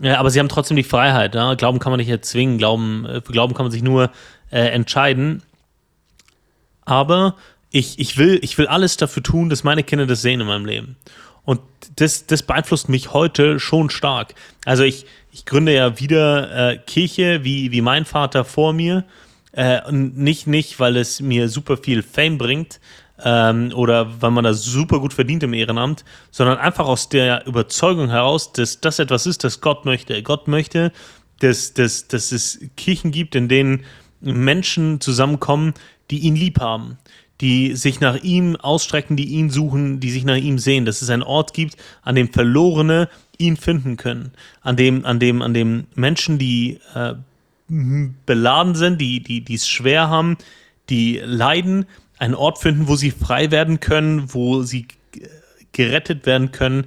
Ja, aber sie haben trotzdem die Freiheit. Ja? Glauben kann man nicht erzwingen. Glauben, äh, für Glauben kann man sich nur äh, entscheiden. Aber ich, ich, will, ich will alles dafür tun, dass meine Kinder das sehen in meinem Leben. Und das, das beeinflusst mich heute schon stark. Also ich, ich gründe ja wieder äh, Kirche wie, wie mein Vater vor mir. Äh, nicht, nicht, weil es mir super viel Fame bringt ähm, oder weil man das super gut verdient im Ehrenamt, sondern einfach aus der Überzeugung heraus, dass das etwas ist, das Gott möchte. Gott möchte, dass, dass, dass es Kirchen gibt, in denen Menschen zusammenkommen, die ihn lieb haben, die sich nach ihm ausstrecken, die ihn suchen, die sich nach ihm sehen. Dass es einen Ort gibt, an dem Verlorene ihn finden können, an dem, an dem, an dem Menschen, die äh, beladen sind, die, die, die es schwer haben, die leiden, einen Ort finden, wo sie frei werden können, wo sie gerettet werden können,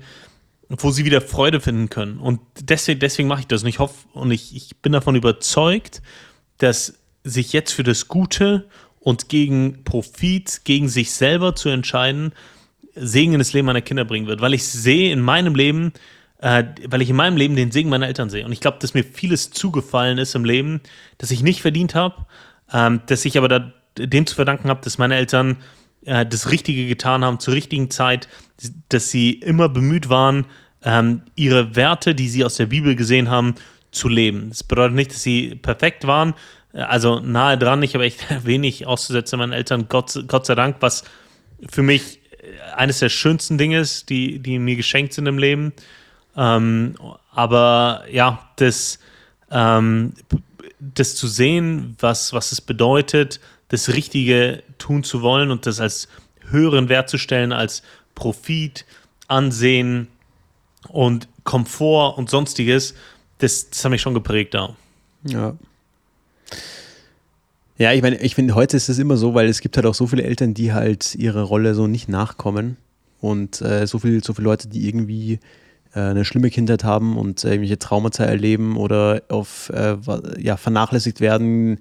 wo sie wieder Freude finden können. Und deswegen, deswegen mache ich das. Und ich hoffe und ich, ich bin davon überzeugt, dass sich jetzt für das Gute und gegen Profit, gegen sich selber zu entscheiden, Segen in das Leben meiner Kinder bringen wird. Weil ich sehe in meinem Leben, äh, weil ich in meinem Leben den Segen meiner Eltern sehe. Und ich glaube, dass mir vieles zugefallen ist im Leben, das ich nicht verdient habe, ähm, dass ich aber da, dem zu verdanken habe, dass meine Eltern äh, das Richtige getan haben zur richtigen Zeit, dass sie immer bemüht waren, ähm, ihre Werte, die sie aus der Bibel gesehen haben, zu leben. Das bedeutet nicht, dass sie perfekt waren, äh, also nahe dran. Ich habe echt wenig auszusetzen meinen Eltern, Gott, Gott sei Dank, was für mich eines der schönsten Dinge ist, die, die mir geschenkt sind im Leben. Ähm, aber ja, das, ähm, das zu sehen, was, was es bedeutet, das Richtige tun zu wollen und das als höheren Wert zu stellen als Profit, Ansehen und Komfort und sonstiges, das, das hat mich schon geprägt da. Ja. Ja, ich meine, ich finde, heute ist es immer so, weil es gibt halt auch so viele Eltern, die halt ihrer Rolle so nicht nachkommen und äh, so, viel, so viele Leute, die irgendwie äh, eine schlimme Kindheit haben und äh, irgendwelche Traumata erleben oder auf äh, ja, vernachlässigt werden,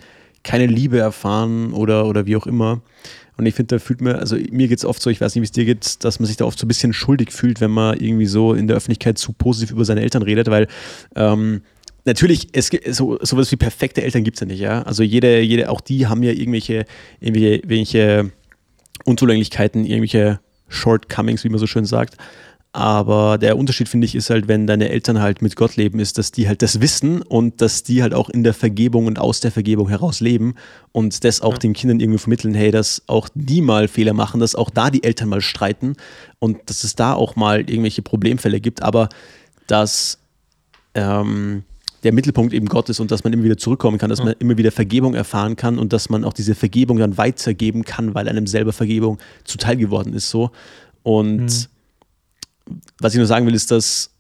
keine Liebe erfahren oder, oder wie auch immer. Und ich finde, da fühlt man, also mir geht es oft so, ich weiß nicht, wie es dir geht, dass man sich da oft so ein bisschen schuldig fühlt, wenn man irgendwie so in der Öffentlichkeit zu positiv über seine Eltern redet, weil ähm, natürlich, es so, sowas wie perfekte Eltern gibt es ja nicht, ja. Also jede, jede, auch die haben ja irgendwelche, irgendwelche, irgendwelche Unzulänglichkeiten, irgendwelche Shortcomings, wie man so schön sagt. Aber der Unterschied, finde ich, ist halt, wenn deine Eltern halt mit Gott leben, ist, dass die halt das wissen und dass die halt auch in der Vergebung und aus der Vergebung heraus leben und das auch ja. den Kindern irgendwie vermitteln, hey, dass auch die mal Fehler machen, dass auch da die Eltern mal streiten und dass es da auch mal irgendwelche Problemfälle gibt, aber dass ähm, der Mittelpunkt eben Gott ist und dass man immer wieder zurückkommen kann, dass man immer wieder Vergebung erfahren kann und dass man auch diese Vergebung dann weitergeben kann, weil einem selber Vergebung zuteil geworden ist so. Und mhm was ich nur sagen will, ist, dass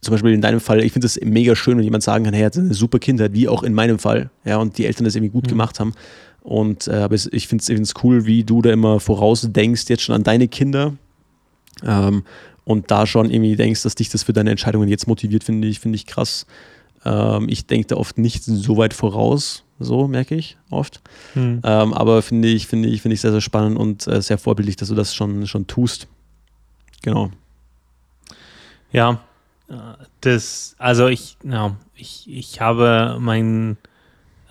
zum Beispiel in deinem Fall, ich finde es mega schön, wenn jemand sagen kann, hey, er hat eine super Kindheit, wie auch in meinem Fall, ja, und die Eltern das irgendwie gut mhm. gemacht haben. Und äh, aber ich finde es cool, wie du da immer vorausdenkst, jetzt schon an deine Kinder. Ähm, und da schon irgendwie denkst, dass dich das für deine Entscheidungen jetzt motiviert, finde ich, finde ich krass. Ähm, ich denke da oft nicht so weit voraus, so merke ich oft. Hm. Ähm, aber finde ich, finde ich, finde ich sehr, sehr spannend und äh, sehr vorbildlich, dass du das schon, schon tust. Genau. Ja, das, also ich, ja, ich, ich habe mein,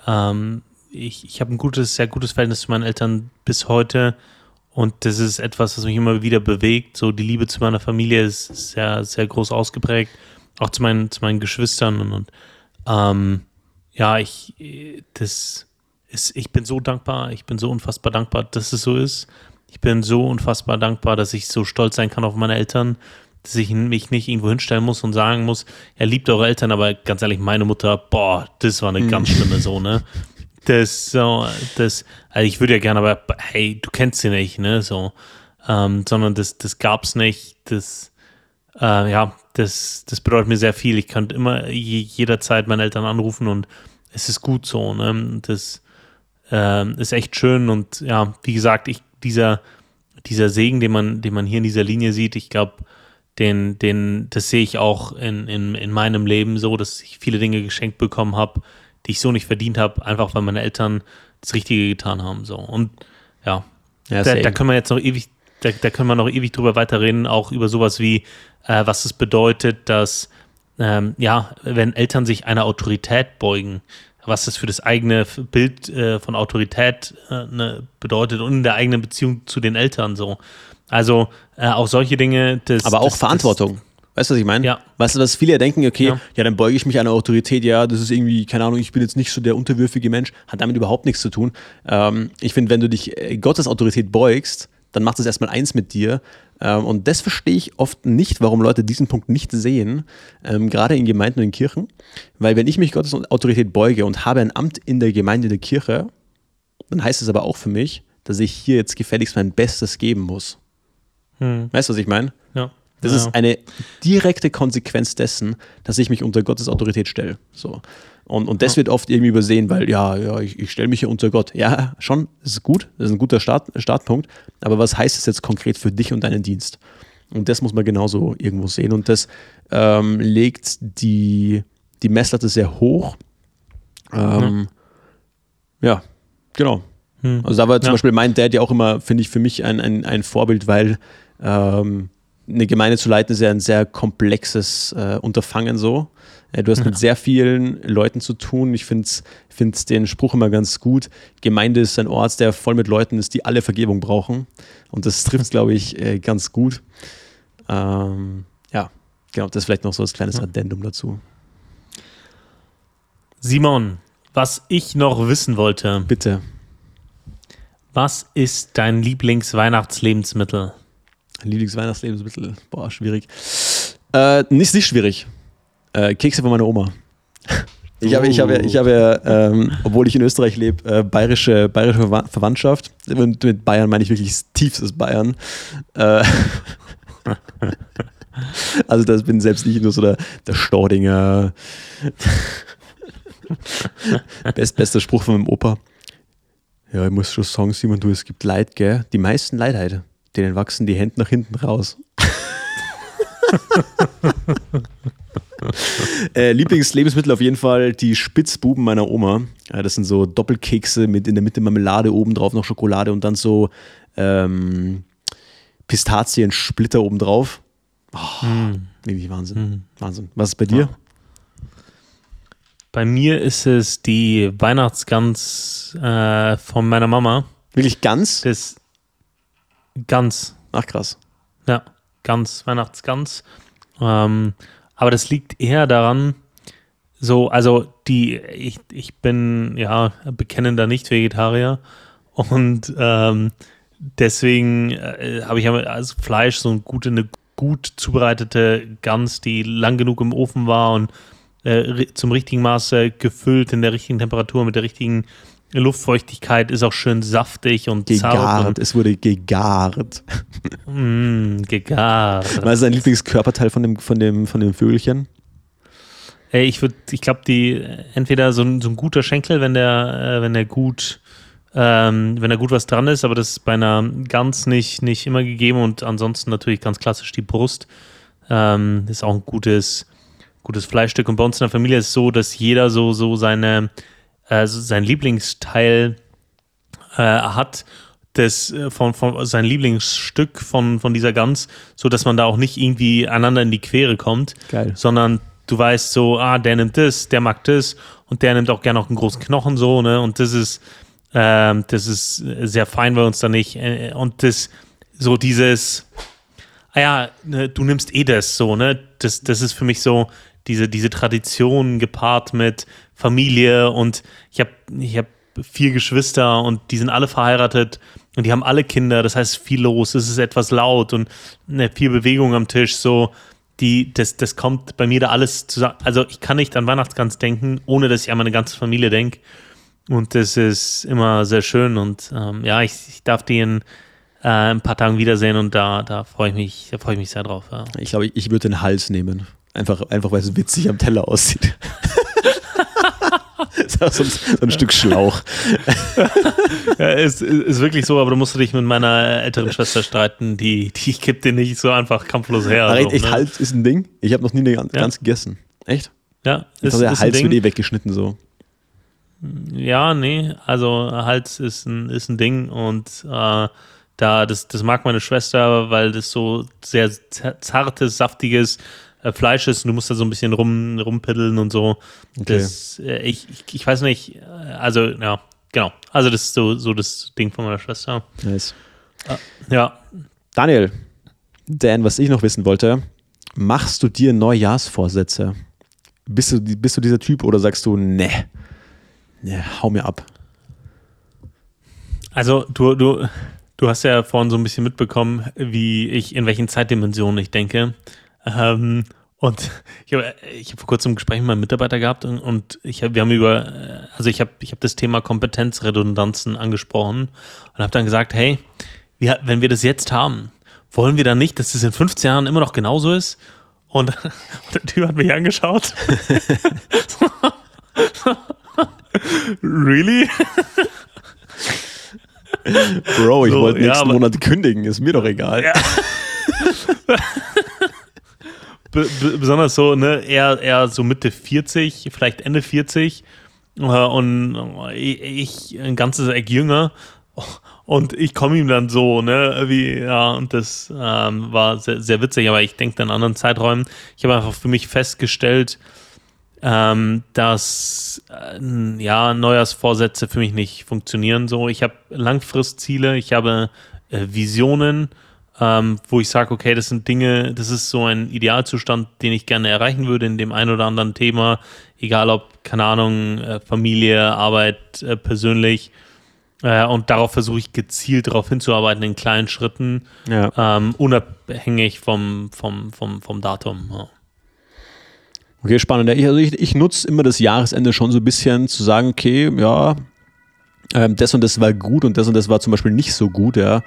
ähm, ich, ich habe ein gutes, sehr gutes Verhältnis zu meinen Eltern bis heute. Und das ist etwas, was mich immer wieder bewegt. So die Liebe zu meiner Familie ist sehr, sehr groß ausgeprägt. Auch zu meinen, zu meinen Geschwistern. Und, und ähm, ja, ich, das ist, ich bin so dankbar. Ich bin so unfassbar dankbar, dass es so ist. Ich bin so unfassbar dankbar, dass ich so stolz sein kann auf meine Eltern, dass ich mich nicht irgendwo hinstellen muss und sagen muss, er liebt eure Eltern, aber ganz ehrlich, meine Mutter, boah, das war eine mhm. ganz schlimme so, ne? Das, so, das, also ich würde ja gerne, aber hey, du kennst sie nicht, ne, so, ähm, sondern das, das gab's nicht, das, äh, ja, das, das bedeutet mir sehr viel. Ich könnte immer jederzeit meine Eltern anrufen und es ist gut so, ne, das äh, ist echt schön und ja, wie gesagt, ich, dieser, dieser Segen, den man, den man hier in dieser Linie sieht, ich glaube, den, den, das sehe ich auch in, in, in meinem Leben so, dass ich viele Dinge geschenkt bekommen habe, die ich so nicht verdient habe, einfach weil meine Eltern das Richtige getan haben. So. Und ja, ja da, da, können wir jetzt noch ewig, da, da können wir noch ewig drüber weiterreden, auch über sowas wie, äh, was es bedeutet, dass ähm, ja, wenn Eltern sich einer Autorität beugen, was das für das eigene Bild äh, von Autorität äh, ne, bedeutet und in der eigenen Beziehung zu den Eltern so. Also äh, auch solche Dinge. Das, Aber auch das, Verantwortung. Das, Weißt du, was ich meine? Ja. Weißt du, was viele denken, okay, ja. ja. dann beuge ich mich einer Autorität, ja, das ist irgendwie, keine Ahnung, ich bin jetzt nicht so der unterwürfige Mensch, hat damit überhaupt nichts zu tun. Ähm, ich finde, wenn du dich äh, Gottes Autorität beugst, dann macht es erstmal eins mit dir. Ähm, und das verstehe ich oft nicht, warum Leute diesen Punkt nicht sehen, ähm, gerade in Gemeinden und in Kirchen. Weil wenn ich mich Gottes Autorität beuge und habe ein Amt in der Gemeinde der Kirche, dann heißt es aber auch für mich, dass ich hier jetzt gefälligst mein Bestes geben muss. Hm. Weißt du, was ich meine? Ja. Das ja. ist eine direkte Konsequenz dessen, dass ich mich unter Gottes Autorität stelle. So. Und, und das ja. wird oft irgendwie übersehen, weil ja, ja, ich, ich stelle mich hier unter Gott. Ja, schon, das ist gut, das ist ein guter Start, Startpunkt. Aber was heißt es jetzt konkret für dich und deinen Dienst? Und das muss man genauso irgendwo sehen. Und das ähm, legt die, die Messlatte sehr hoch. Ähm, ja. ja, genau. Hm. Also da war zum ja. Beispiel mein Dad ja auch immer, finde ich, für mich ein, ein, ein Vorbild, weil ähm, eine Gemeinde zu leiten ist ja ein sehr komplexes äh, Unterfangen so. Äh, du hast ja. mit sehr vielen Leuten zu tun. Ich finde find den Spruch immer ganz gut. Gemeinde ist ein Ort, der voll mit Leuten ist, die alle Vergebung brauchen. Und das trifft, glaube ich, äh, ganz gut. Ähm, ja, genau, das ist vielleicht noch so als kleines Addendum dazu. Simon, was ich noch wissen wollte. Bitte. Was ist dein Lieblingsweihnachtslebensmittel? Lieblingsweihnachtslebensmittel. Boah, schwierig. Äh, nicht, nicht schwierig. Äh, Kekse von meiner Oma. Ich habe, ich habe, ich habe, ähm, obwohl ich in Österreich lebe, äh, bayerische, bayerische Verwandtschaft. Und mit Bayern meine ich wirklich tiefstes Bayern. Äh, also das bin selbst nicht nur so der, der Stordinger. Best, bester Spruch von meinem Opa. Ja, ich muss schon sagen, Simon, du, es gibt Leid, gell? Die meisten Leid denen wachsen die Hände nach hinten raus. äh, Lieblingslebensmittel auf jeden Fall die Spitzbuben meiner Oma. Ja, das sind so Doppelkekse mit in der Mitte Marmelade, oben drauf noch Schokolade und dann so ähm, Pistazien-Splitter obendrauf. Oh, mm. Wirklich Wahnsinn. Mm. Wahnsinn. Was ist bei dir? Bei mir ist es die Weihnachtsgans äh, von meiner Mama. Wirklich ganz? Das, Ganz. Ach krass. Ja, ganz, Weihnachtsgans. Ähm, aber das liegt eher daran, so, also die, ich, ich bin ja bekennender Nicht-Vegetarier und ähm, deswegen äh, habe ich also Fleisch, so eine gute, eine gut zubereitete Gans, die lang genug im Ofen war und äh, zum richtigen Maße gefüllt in der richtigen Temperatur mit der richtigen Luftfeuchtigkeit ist auch schön saftig und gegart. Und es wurde gegart. Mm, gegart. Was ist dein Lieblingskörperteil von dem, von dem, von dem Vögelchen? Ey, ich würde, ich glaube, die entweder so ein, so ein guter Schenkel, wenn der, äh, wenn der gut, ähm, wenn da gut was dran ist, aber das ist bei einer Gans nicht, nicht immer gegeben und ansonsten natürlich ganz klassisch die Brust. Ähm, ist auch ein gutes, gutes Fleischstück. Und bei uns in der Familie ist es so, dass jeder so, so seine, äh, so sein Lieblingsteil äh, hat das äh, von, von sein Lieblingsstück von, von dieser Gans, so dass man da auch nicht irgendwie einander in die Quere kommt, Geil. sondern du weißt so, ah, der nimmt das, der mag das und der nimmt auch gerne noch einen großen Knochen so, ne? Und das ist, ähm, das ist sehr fein bei uns da nicht. Und das, so dieses, ah ja, ne, du nimmst eh das so, ne? Das, das ist für mich so diese, diese Tradition gepaart mit Familie und ich habe ich hab vier Geschwister und die sind alle verheiratet und die haben alle Kinder, das heißt viel los, es ist etwas laut und ne, viel Bewegung am Tisch, so die, das, das kommt bei mir da alles zusammen. Also ich kann nicht an Weihnachtsgans denken, ohne dass ich an meine ganze Familie denke. Und das ist immer sehr schön und ähm, ja, ich, ich darf die in äh, ein paar Tagen wiedersehen und da, da freue ich mich, da freue ich mich sehr drauf. Ja. Ich glaube, ich, ich würde den Hals nehmen. Einfach, einfach weil es witzig am Teller aussieht. ist auch so ein, so ein Stück Schlauch. Ja, ist, ist wirklich so, aber du musst dich mit meiner älteren Schwester streiten, die, die gibt dir nicht so einfach kampflos her. Aber so, echt, ne? Hals ist ein Ding. Ich habe noch nie eine Gans Ja. Gegessen. Echt? Ja, ist, glaube, der ist ein Hals Ding. wird eh weggeschnitten so. Ja, nee, also Hals ist ein, ist ein Ding und äh, da, das, das mag meine Schwester, weil das so sehr zartes, saftiges äh, Fleisch ist und du musst da so ein bisschen rum, rumpiddeln und so. Okay. Das, äh, ich, ich, ich weiß nicht, äh, also ja, genau. Also das ist so, so das Ding von meiner Schwester. Nice. Ja, Daniel, Dan, was ich noch wissen wollte, machst du dir Neujahrsvorsätze? Bist du, bist du dieser Typ oder sagst du, ne, ne, hau mir ab? Also du, du, du hast ja vorhin so ein bisschen mitbekommen, wie ich, in welchen Zeitdimensionen ich denke. Ähm, und ich habe ich hab vor kurzem ein Gespräch mit meinem Mitarbeiter gehabt und, und ich hab, wir haben über, äh, also ich habe ich hab das Thema Kompetenzredundanzen angesprochen und habe dann gesagt, hey, wir, wenn wir das jetzt haben, wollen wir dann nicht, dass das in 15 Jahren immer noch genauso ist? Und, und der Typ hat mich angeschaut. really? Bro, ich So, wollte ja, nächsten aber- Monat kündigen, ist mir doch egal. Ja. Be be besonders so, ne, eher, eher so Mitte 40, vielleicht Ende 40 äh, und ich, ich ein ganzes Eck jünger und ich komme ihm dann so, ne, wie, ja, und das ähm, war sehr, sehr witzig, aber ich denke an anderen Zeiträumen. Ich habe einfach für mich festgestellt, ähm, dass äh, ja, Neujahrsvorsätze für mich nicht funktionieren so. Ich habe Langfristziele, ich habe äh, Visionen, ähm, wo ich sage, okay, das sind Dinge, das ist so ein Idealzustand, den ich gerne erreichen würde in dem einen oder anderen Thema, egal ob, keine Ahnung, äh, Familie, Arbeit, äh, persönlich. Äh, und darauf versuche ich gezielt darauf hinzuarbeiten in kleinen Schritten, Ja. ähm, unabhängig vom, vom, vom, vom Datum. Ja. Okay, spannend. Ich, also ich, ich nutze immer das Jahresende schon so ein bisschen zu sagen, okay, ja, ähm, das und das war gut und das und das war zum Beispiel nicht so gut, ja,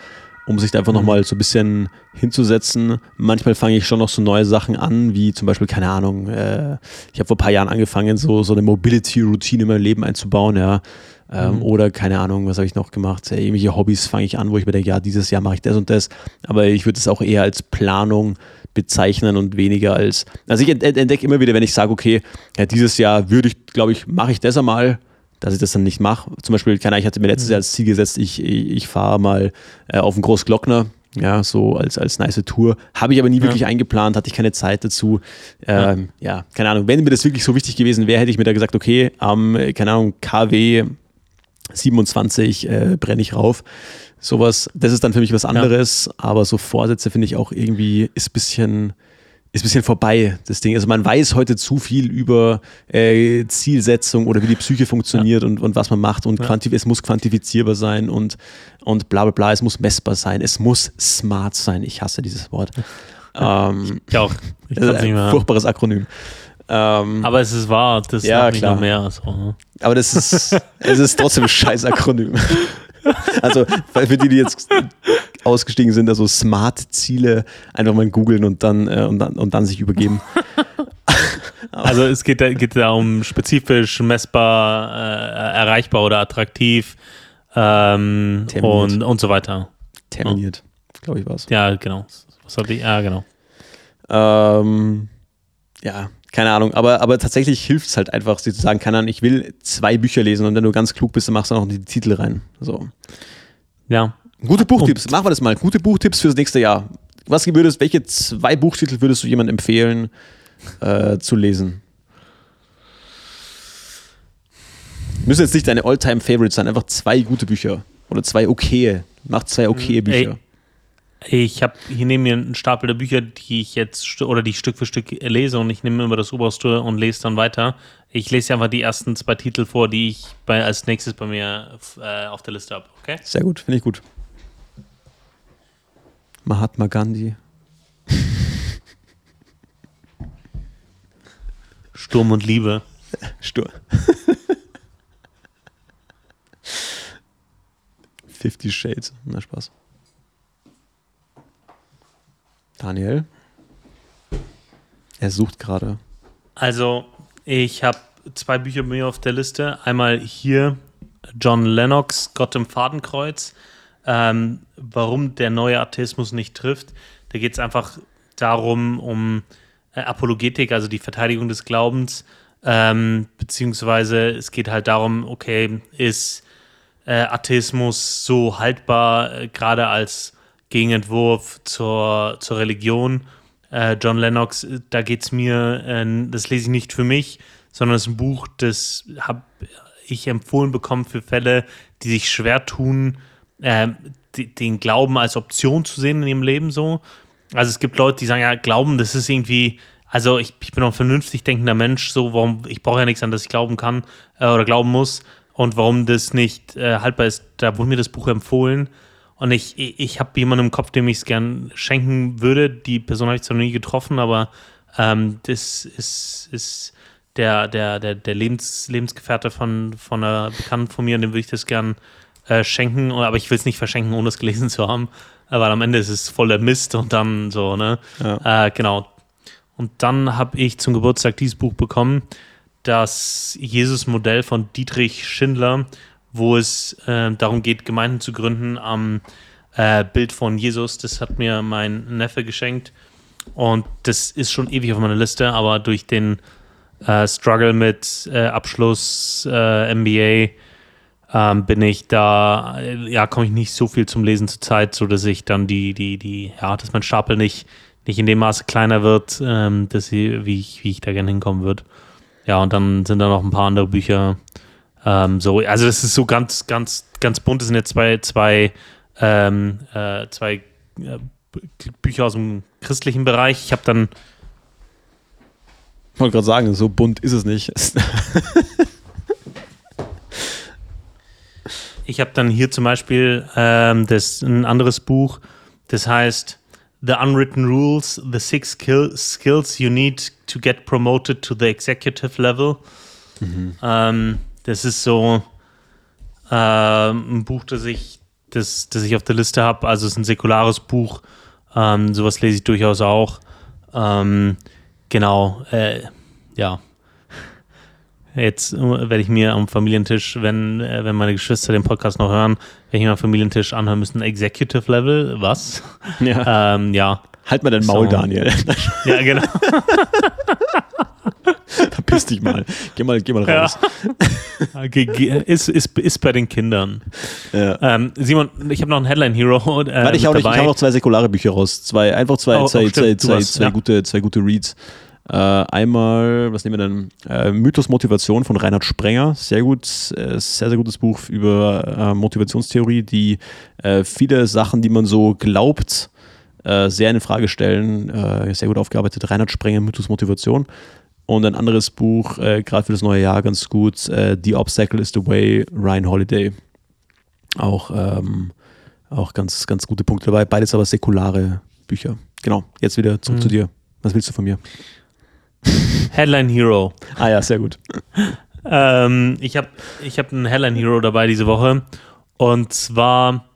um sich da einfach nochmal so ein bisschen hinzusetzen. Manchmal fange ich schon noch so neue Sachen an, wie zum Beispiel, keine Ahnung, äh, ich habe vor ein paar Jahren angefangen, so, so eine Mobility-Routine in mein Leben einzubauen, ja. Ähm, Oder keine Ahnung, was habe ich noch gemacht? Äh, irgendwelche Hobbys fange ich an, wo ich mir denke, ja, dieses Jahr mache ich das und das. Aber ich würde es auch eher als Planung bezeichnen und weniger als. Also ich ent- ent- entdecke immer wieder, wenn ich sage, okay, ja, dieses Jahr würde ich, glaube ich, mache ich das einmal, dass ich das dann nicht mache. Zum Beispiel, keine Ahnung, ich hatte mir letztes Jahr als Ziel gesetzt, ich, ich, fahre mal äh, auf den Großglockner. Ja, so als, als nice Tour. Habe ich aber nie wirklich eingeplant, hatte ich keine Zeit dazu. Ähm, ja. keine Ahnung. Wenn mir das wirklich so wichtig gewesen wäre, hätte ich mir da gesagt, okay, am, äh, keine Ahnung, KW 27 äh, brenne ich rauf. Sowas, das ist dann für mich was anderes, aber so Vorsätze finde ich auch irgendwie ist bisschen ist bisschen vorbei, das Ding. Also man weiß heute zu viel über äh, Zielsetzung oder wie die Psyche funktioniert und, und was man macht und quantif es muss quantifizierbar sein und, und bla bla bla, es muss messbar sein, es muss smart sein. Ich hasse dieses Wort. ähm, Ich auch. Ich das ist ein furchtbares Akronym. Ähm, Aber es ist wahr, das Ja, klar. noch mehr. So, ne? Aber das ist, es ist trotzdem ein scheiß Akronym. Also für die, die jetzt ausgestiegen sind, also Smart-Ziele einfach mal googeln und dann, äh, und dann und dann sich übergeben. Also es geht, da- geht da um spezifisch, messbar, äh, erreichbar oder attraktiv ähm, und, und so weiter. Terminiert, glaube ich war's. Ja, genau. Was hatte ich? Ja, genau. Ähm, ja, keine Ahnung. Aber, aber tatsächlich hilft es halt einfach, sie zu sagen, keine Ahnung, ich will zwei Bücher lesen und wenn du ganz klug bist, dann machst du noch die Titel rein. So. Ja. Gute Buchtipps, machen wir das mal. Gute Buchtipps fürs nächste Jahr. Was würdest, welche zwei Buchtitel würdest du jemandem empfehlen äh, zu lesen? Müssen jetzt nicht deine All-Time-Favorites sein, einfach zwei gute Bücher. Oder zwei okaye. Mach zwei okaye Bücher. Ich habe hier neben mir einen Stapel der Bücher, die ich jetzt oder die ich Stück für Stück lese und ich nehme immer das oberste und lese dann weiter. Ich lese einfach die ersten zwei Titel vor, die ich bei, als nächstes bei mir äh, auf der Liste habe. Okay? Sehr gut, finde ich gut. Mahatma Gandhi. Sturm und Liebe. Stur. Fifty Shades. Na Spaß. Daniel. Er sucht gerade. Also, ich habe zwei Bücher mir auf der Liste. Einmal hier John Lennox, Gott im Fadenkreuz. Ähm, warum der neue Atheismus nicht trifft. Da geht es einfach darum, um äh, Apologetik, also die Verteidigung des Glaubens. Ähm, beziehungsweise es geht halt darum, okay, ist äh, Atheismus so haltbar, äh, gerade als Gegenentwurf zur, zur Religion. Äh, John Lennox, äh, da geht es mir, äh, das lese ich nicht für mich, sondern es ist ein Buch, das habe ich empfohlen bekommen für Fälle, die sich schwer tun, äh, den Glauben als Option zu sehen in ihrem Leben so. Also es gibt Leute, die sagen, ja, Glauben, das ist irgendwie, also ich, ich bin auch ein vernünftig denkender Mensch, so, warum, ich brauche ja nichts, an das ich glauben kann äh, oder glauben muss. Und warum das nicht äh, haltbar ist, da wurde mir das Buch empfohlen. Und ich, ich, habe jemanden im Kopf, dem ich es gern schenken würde. Die Person habe ich zwar noch nie getroffen, aber ähm, das ist, ist der, der, der, der Lebens, Lebensgefährte von, von einer Bekannten von mir, und dem würde ich das gern äh, schenken. Aber ich will es nicht verschenken, ohne es gelesen zu haben. Weil am Ende ist es voller Mist und dann so, ne? Äh, genau. Und dann habe ich zum Geburtstag dieses Buch bekommen, das Jesus-Modell von Dietrich Schindler, wo es äh, darum geht, Gemeinden zu gründen am äh, Bild von Jesus. Das hat mir mein Neffe geschenkt. Und das ist schon ewig auf meiner Liste, aber durch den äh, Struggle mit äh, Abschluss, äh, MBA, ähm, bin ich da, äh, ja, komme ich nicht so viel zum Lesen zur Zeit, so dass ich dann die, die, die, ja, dass mein Stapel nicht, nicht in dem Maße kleiner wird, ähm, dass ich, wie ich, wie ich da gerne hinkommen würde. Ja, und dann sind da noch ein paar andere Bücher. Ähm, so, also das ist so ganz, ganz, ganz bunt. Das sind jetzt zwei, zwei, ähm, äh, zwei äh, Bücher aus dem christlichen Bereich. Ich habe dann Ich wollte gerade sagen, so bunt ist es nicht. Ich habe dann hier zum Beispiel ähm, das, ein anderes Buch, das heißt The Unwritten Rules, The Six Skill, Skills You Need to Get Promoted to the Executive Level. Ähm, das ist so ähm, ein Buch, das ich, das, das ich auf der Liste habe. Also es ist ein säkulares Buch. Ähm, sowas lese ich durchaus auch. Ähm, genau, äh, ja. Jetzt äh, werde ich mir am Familientisch, wenn, äh, wenn meine Geschwister den Podcast noch hören, werde ich mir am Familientisch anhören müssen, Executive Level, was? ja. Ähm, ja. Halt mal dein Maul, So. Daniel. Ja, genau. Verpiss dich mal. Geh mal, geh mal Ja. raus. Ge- ist, ist, ist bei den Kindern. Ja. Ähm, Simon, ich habe noch einen Headline Hero. Äh, Warte, ich dabei. hau noch zwei säkulare Bücher raus. Zwei, einfach zwei, Oh, oh, zwei, stimmt, zwei, zwei, hast, zwei, ja. gute, zwei gute Reads. Äh, einmal, was nehmen wir denn? Äh, Mythos Motivation von Reinhard Sprenger. Sehr gut, äh, sehr, sehr gutes Buch über äh, Motivationstheorie, die äh, viele Sachen, die man so glaubt, äh, sehr in Frage stellen. Sehr gut aufgearbeitet. Reinhard Sprenger, Mythos Motivation. Und ein anderes Buch, äh, gerade für das neue Jahr ganz gut, äh, The Obstacle is the Way, Ryan Holiday. Auch, ähm, auch ganz, ganz gute Punkte dabei. Beides aber säkulare Bücher. Genau, jetzt wieder zurück Mhm. zu dir. Was willst du von mir? Headline Hero. Ah ja, sehr gut. Ähm, ich habe ich hab einen Headline Hero dabei diese Woche. Und zwar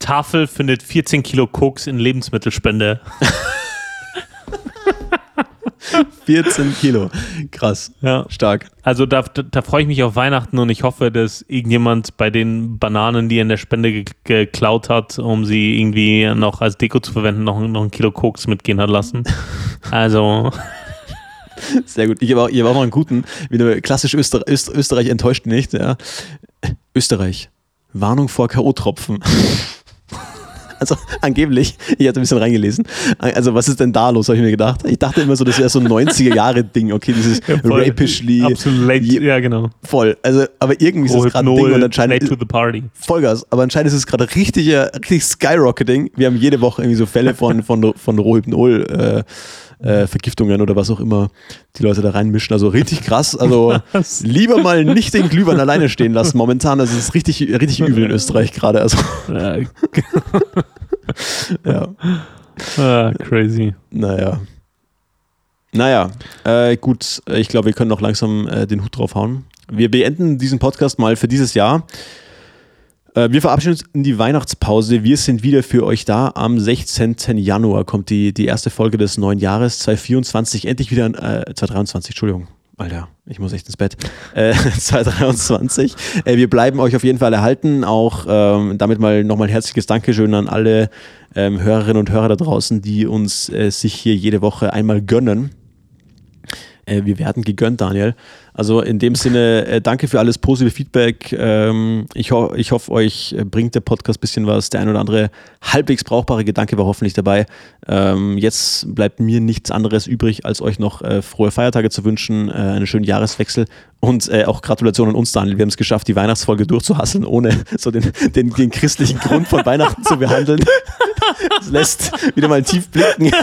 Tafel findet 14 Kilo Koks in Lebensmittelspende. 14 Kilo. Krass. Ja. Stark. Also da, da, da freue ich mich auf Weihnachten und ich hoffe, dass irgendjemand bei den Bananen, die er in der Spende ge geklaut hat, um sie irgendwie noch als Deko zu verwenden, noch, noch ein Kilo Koks mitgehen hat lassen. Also. Sehr gut. Ich habe auch, hab auch noch einen guten, wieder klassisch Öster Österreich enttäuscht nicht. Ja. Österreich. Warnung vor K.O.-Tropfen. Also angeblich, ich hatte ein bisschen reingelesen. Also was ist denn da los, habe ich mir gedacht. Ich dachte immer so, das wäre so ein 90er-Jahre-Ding. Okay, dieses ja, Rapishly. Absolut ja genau. Voll. Also, aber irgendwie ist es gerade ein Ding und anscheinend... To the party. Vollgas. Aber anscheinend ist es gerade richtig, richtig Skyrocketing. Wir haben jede Woche irgendwie so Fälle von, von, von Rohypnol äh, äh, Vergiftungen oder was auch immer die Leute da reinmischen. Also richtig krass. Also lieber mal nicht den Glühwein alleine stehen lassen. Momentan das ist richtig, richtig übel in Österreich gerade. Also. ja. Ah, crazy. Naja. Naja, äh, gut, ich glaube, wir können noch langsam äh, den Hut draufhauen. Wir beenden diesen Podcast mal für dieses Jahr. Äh, wir verabschieden uns in die Weihnachtspause. Wir sind wieder für euch da. Am 16. Januar kommt die, die erste Folge des neuen Jahres 2024. Endlich wieder, äh, 2023, Entschuldigung. Alter, ich muss echt ins Bett. Äh, 2023. Äh, wir bleiben euch auf jeden Fall erhalten. Auch ähm, damit mal nochmal herzliches Dankeschön an alle ähm, Hörerinnen und Hörer da draußen, die uns äh, sich hier jede Woche einmal gönnen. Äh, wir werden gegönnt, Daniel. Also in dem Sinne, äh, danke für alles positive Feedback. Ähm, ich, ho ich hoffe, euch bringt der Podcast ein bisschen was. Der ein oder andere halbwegs brauchbare Gedanke war hoffentlich dabei. Ähm, jetzt bleibt mir nichts anderes übrig, als euch noch äh, frohe Feiertage zu wünschen, äh, einen schönen Jahreswechsel und äh, auch Gratulation an uns, Daniel. Wir haben es geschafft, die Weihnachtsfolge durchzuhasseln, ohne so den, den, den christlichen Grund von Weihnachten zu behandeln. Das lässt wieder mal tief blicken.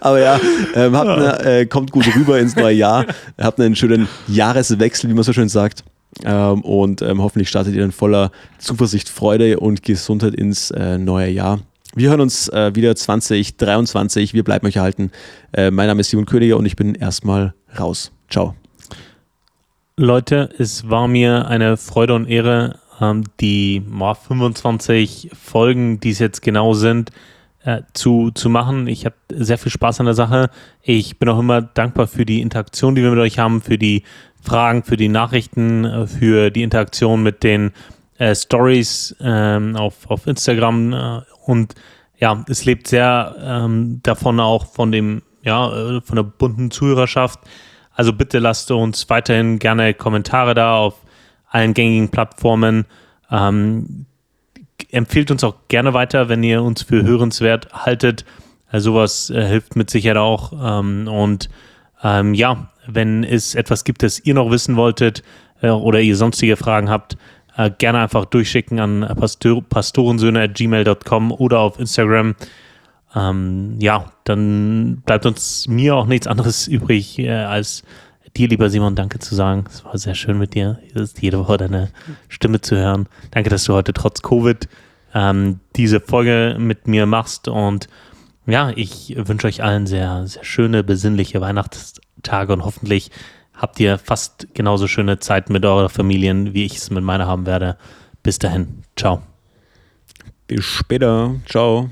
Aber ja, ähm, habt eine, äh, kommt gut rüber ins neue Jahr. Habt einen schönen Jahreswechsel, wie man so schön sagt. Ähm, und ähm, hoffentlich startet ihr dann voller Zuversicht, Freude und Gesundheit ins äh, neue Jahr. Wir hören uns äh, wieder 2023. Wir bleiben euch erhalten. Äh, mein Name ist Simon Königer und ich bin erstmal raus. Ciao. Leute, es war mir eine Freude und Ehre, ähm, die 25 Folgen, die es jetzt genau sind, äh, zu, zu machen. Ich habe sehr viel Spaß an der Sache. Ich bin auch immer dankbar für die Interaktion, die wir mit euch haben, für die Fragen, für die Nachrichten, äh, für die Interaktion mit den äh, Stories ähm, auf, auf Instagram. Äh, und ja, es lebt sehr ähm, davon auch von dem, ja, äh, von der bunten Zuhörerschaft. Also bitte lasst uns weiterhin gerne Kommentare da auf allen gängigen Plattformen. Ähm, empfehlt uns auch gerne weiter, wenn ihr uns für hörenswert haltet. Also sowas äh, hilft mit Sicherheit auch. Ähm, und ähm, ja, wenn es etwas gibt, das ihr noch wissen wolltet äh, oder ihr sonstige Fragen habt, äh, gerne einfach durchschicken an Pastor pastorensöhne.gmail.com oder auf Instagram. Ähm, ja, dann bleibt uns mir auch nichts anderes übrig, äh, als dir, lieber Simon, danke zu sagen. Es war sehr schön mit dir, jede Woche deine Stimme zu hören. Danke, dass du heute trotz Covid ähm, diese Folge mit mir machst. Und ja, ich wünsche euch allen sehr, sehr schöne, besinnliche Weihnachtstage und hoffentlich habt ihr fast genauso schöne Zeit mit eurer Familien, wie ich es mit meiner haben werde. Bis dahin. Ciao. Bis später. Ciao.